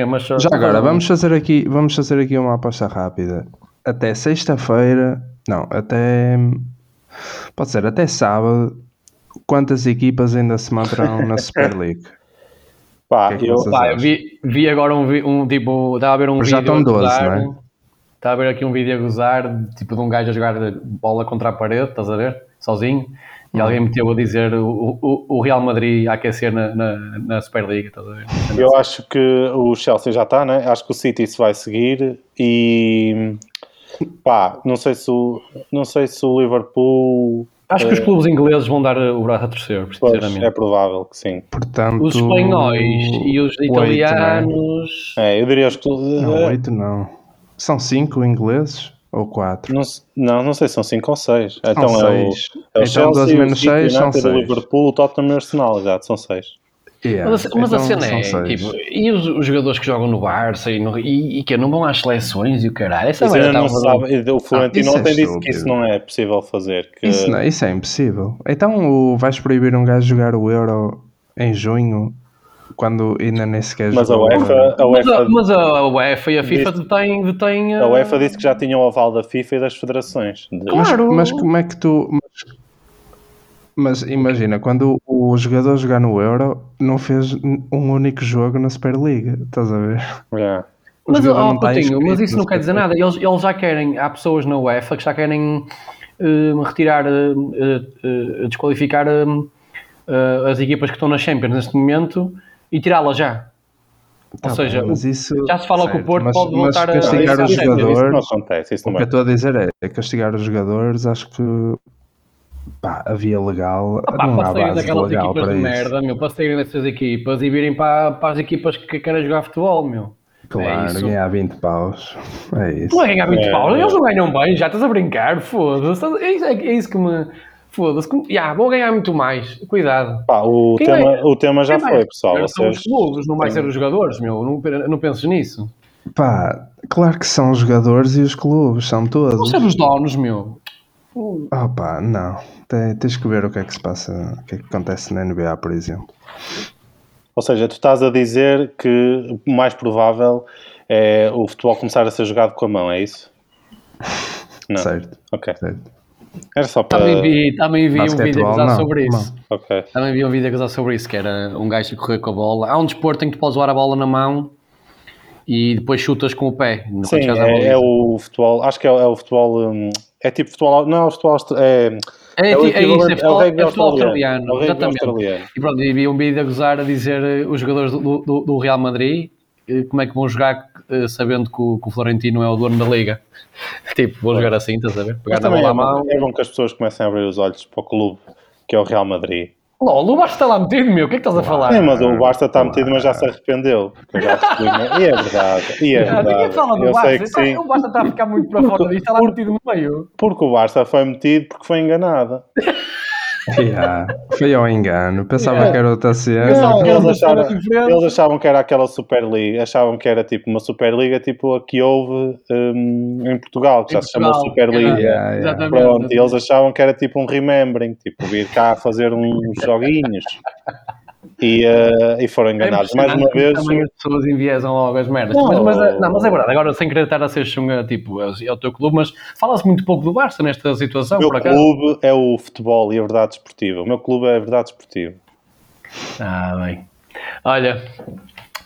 mas. só- Já agora, um- vamos fazer aqui, vamos fazer aqui uma aposta rápida. Até sexta-feira, não, até pode ser até sábado. Quantas equipas ainda se manterão na Super League? Pá, que é que eu, Pá, eu vi, vi agora um, um tipo, estava a ver um Mas já vídeo estão a 12, rodar. não é? Está a ver aqui um vídeo a gozar, tipo de um gajo a jogar bola contra a parede, estás a ver? Sozinho. E alguém meteu a dizer o, o, o Real Madrid a aquecer na, na, na Superliga, estás a ver? Eu acho que o Chelsea já está, né? Acho que o City se vai seguir e pá, não sei se o, não sei se o Liverpool Acho que os clubes ingleses vão dar o braço a torcer, pois, sinceramente. é provável que sim. Portanto, Os espanhóis e os oito, é? italianos. É, eu diria os Não, oito não. São cinco ingleses ou quatro? não, se- não, não sei se são 5 ou 6. São Então é o, seis. é o Então, Chelsea, 12 o menos City, seis, o são United, o seis. Liverpool, o Tottenham e o Arsenal, exato, são 6. Yeah, Mas, a- mas a então cena são é, tipo, e os, os jogadores que jogam no Barça e, no, e, e que não vão às seleções e o caralho? Essa não tá uma- sabe. O Florentino é ontem disse que isso não é possível fazer. Que, Isso, não, isso é impossível. Então o, vais proibir um gajo jogar o Euro em junho quando ainda nem sequer mas a UEFA, a, Mas, a, UEFA, mas a UEFA e a FIFA Disse- detêm, detêm a UEFA disse que já tinham o aval da FIFA e das federações. De- Mas, Claro. mas como é que tu. Mas, mas imagina, quando o, o jogador jogar no Euro, não fez um único jogo na Superliga. Estás a ver? Yeah. O Mas, oh, Coutinho, mas isso não quer dizer nada. Eles, eles já querem, há pessoas na UEFA que já querem eh, retirar, eh, eh, eh, desqualificar eh, eh, as equipas que estão na Champions neste momento e tirá-las já. Tá Ou seja, bem, isso, já se fala que o certo, Porto mas- pode mas voltar a- castigar a- os isso, isso não jogadores. acontece. Isso O que eu estou a dizer é, é castigar os jogadores. Acho que pá, a via legal Pá, não para saírem base daquelas legal equipas para de isso. merda, meu, para saírem dessas equipas e virem para, para as equipas que querem jogar futebol, meu. É Claro, isso. ganhar 20 paus. É isso. Não é ganhar 20 É, paus, é. eles não ganham bem, já estás a brincar, foda-se. É é isso que me. Foda-se. que- Ya, vou ganhar muito mais, cuidado. Pá, o, Quem tema, vai- o tema já Quem vai foi, pessoal. receber São os Vocês, clubes, não vai ser os jogadores, meu. Não, não penses nisso. Pá, claro que são os jogadores e os clubes, são Não todos. ser os donos, meu. Oh pá, não. Te- Tens que ver o que é que se passa, o que é que acontece na NBA, por exemplo. Ou seja, tu estás a dizer que o mais provável é o futebol começar a ser jogado com a mão, é isso? Não. Certo, Ok. certo. Era só para. Também vi, também vi um vídeo a gozar sobre isso. não. Ok. Também vi um vídeo a gozar sobre isso, que era um gajo a correr com a bola. Há um desporto em que tu podes levar a bola na mão e depois chutas com o pé. Sim, é, é o futebol. Acho que é, é o futebol. hum, é tipo futebol. Não é o futebol. É, É, é o é isso, é equivalente- futebol, rugby é futebol australiano. É o rugby exatamente. australiano. E pronto, e vi um vídeo a gozar a dizer eh, os jogadores do, do, do Real Madrid eh, como é que vão jogar sabendo que o, que o Florentino é o dono da liga. tipo, vou jogar assim, estás a ver? Pegar na bola é, à mão. é bom que as pessoas comecem a abrir os olhos para o clube, que é o Real Madrid. LOL, o Barça está lá metido, meu, o que é que estás a falar? Sim, mas o Barça está metido, mas já se arrependeu. Eu já né? E é verdade. E é Ah, Ninguém verdade. fala do Eu sei Barça, que sim. o Barça está a ficar muito para fora disto, está lá metido no meio. Porque o Barça foi metido porque foi enganado. Yeah, foi ao engano. Pensava que era outra cena. Não, Eles Eles achavam, acharam eles achavam que era aquela Superliga, achavam que era tipo uma Superliga tipo a que houve hum, em Portugal, que já Em se chamou Superliga. Yeah, yeah. Exatamente. Pronto, e eles achavam que era tipo um remembering, tipo vir cá fazer uns joguinhos. E, eh, e foram enganados. Mais uma vez, Também as pessoas enviesam logo as merdas. Não. Mas, mas, eh, não, mas é verdade, agora sem querer estar a ser chunga, tipo, é o- é teu clube, mas fala-se muito pouco do Barça nesta situação, o meu por acaso. clube é o futebol e a verdade esportiva. O meu clube é a verdade esportiva. Ah, bem. Olha,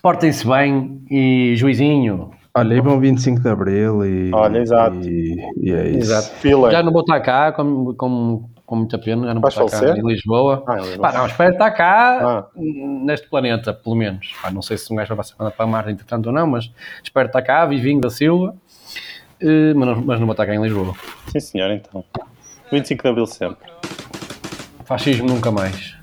portem-se bem e juizinho. Olha, e bom 25 de Abril e. Olha, exato. E, e é isso. Fila. Já não vou estar cá, com, com, com muita pena, já não Vais estar cá em Lisboa. Ah, em Lisboa. Pá, não, espero estar cá Ah. neste planeta, pelo menos. Pá, não sei se um gajo vai passar para Marte, entretanto, ou não, mas espero estar cá, vivinho da Silva, eh, mas, não, mas não vou estar cá em Lisboa. Sim, senhor, então. 25 de Abril sempre. Fascismo nunca mais.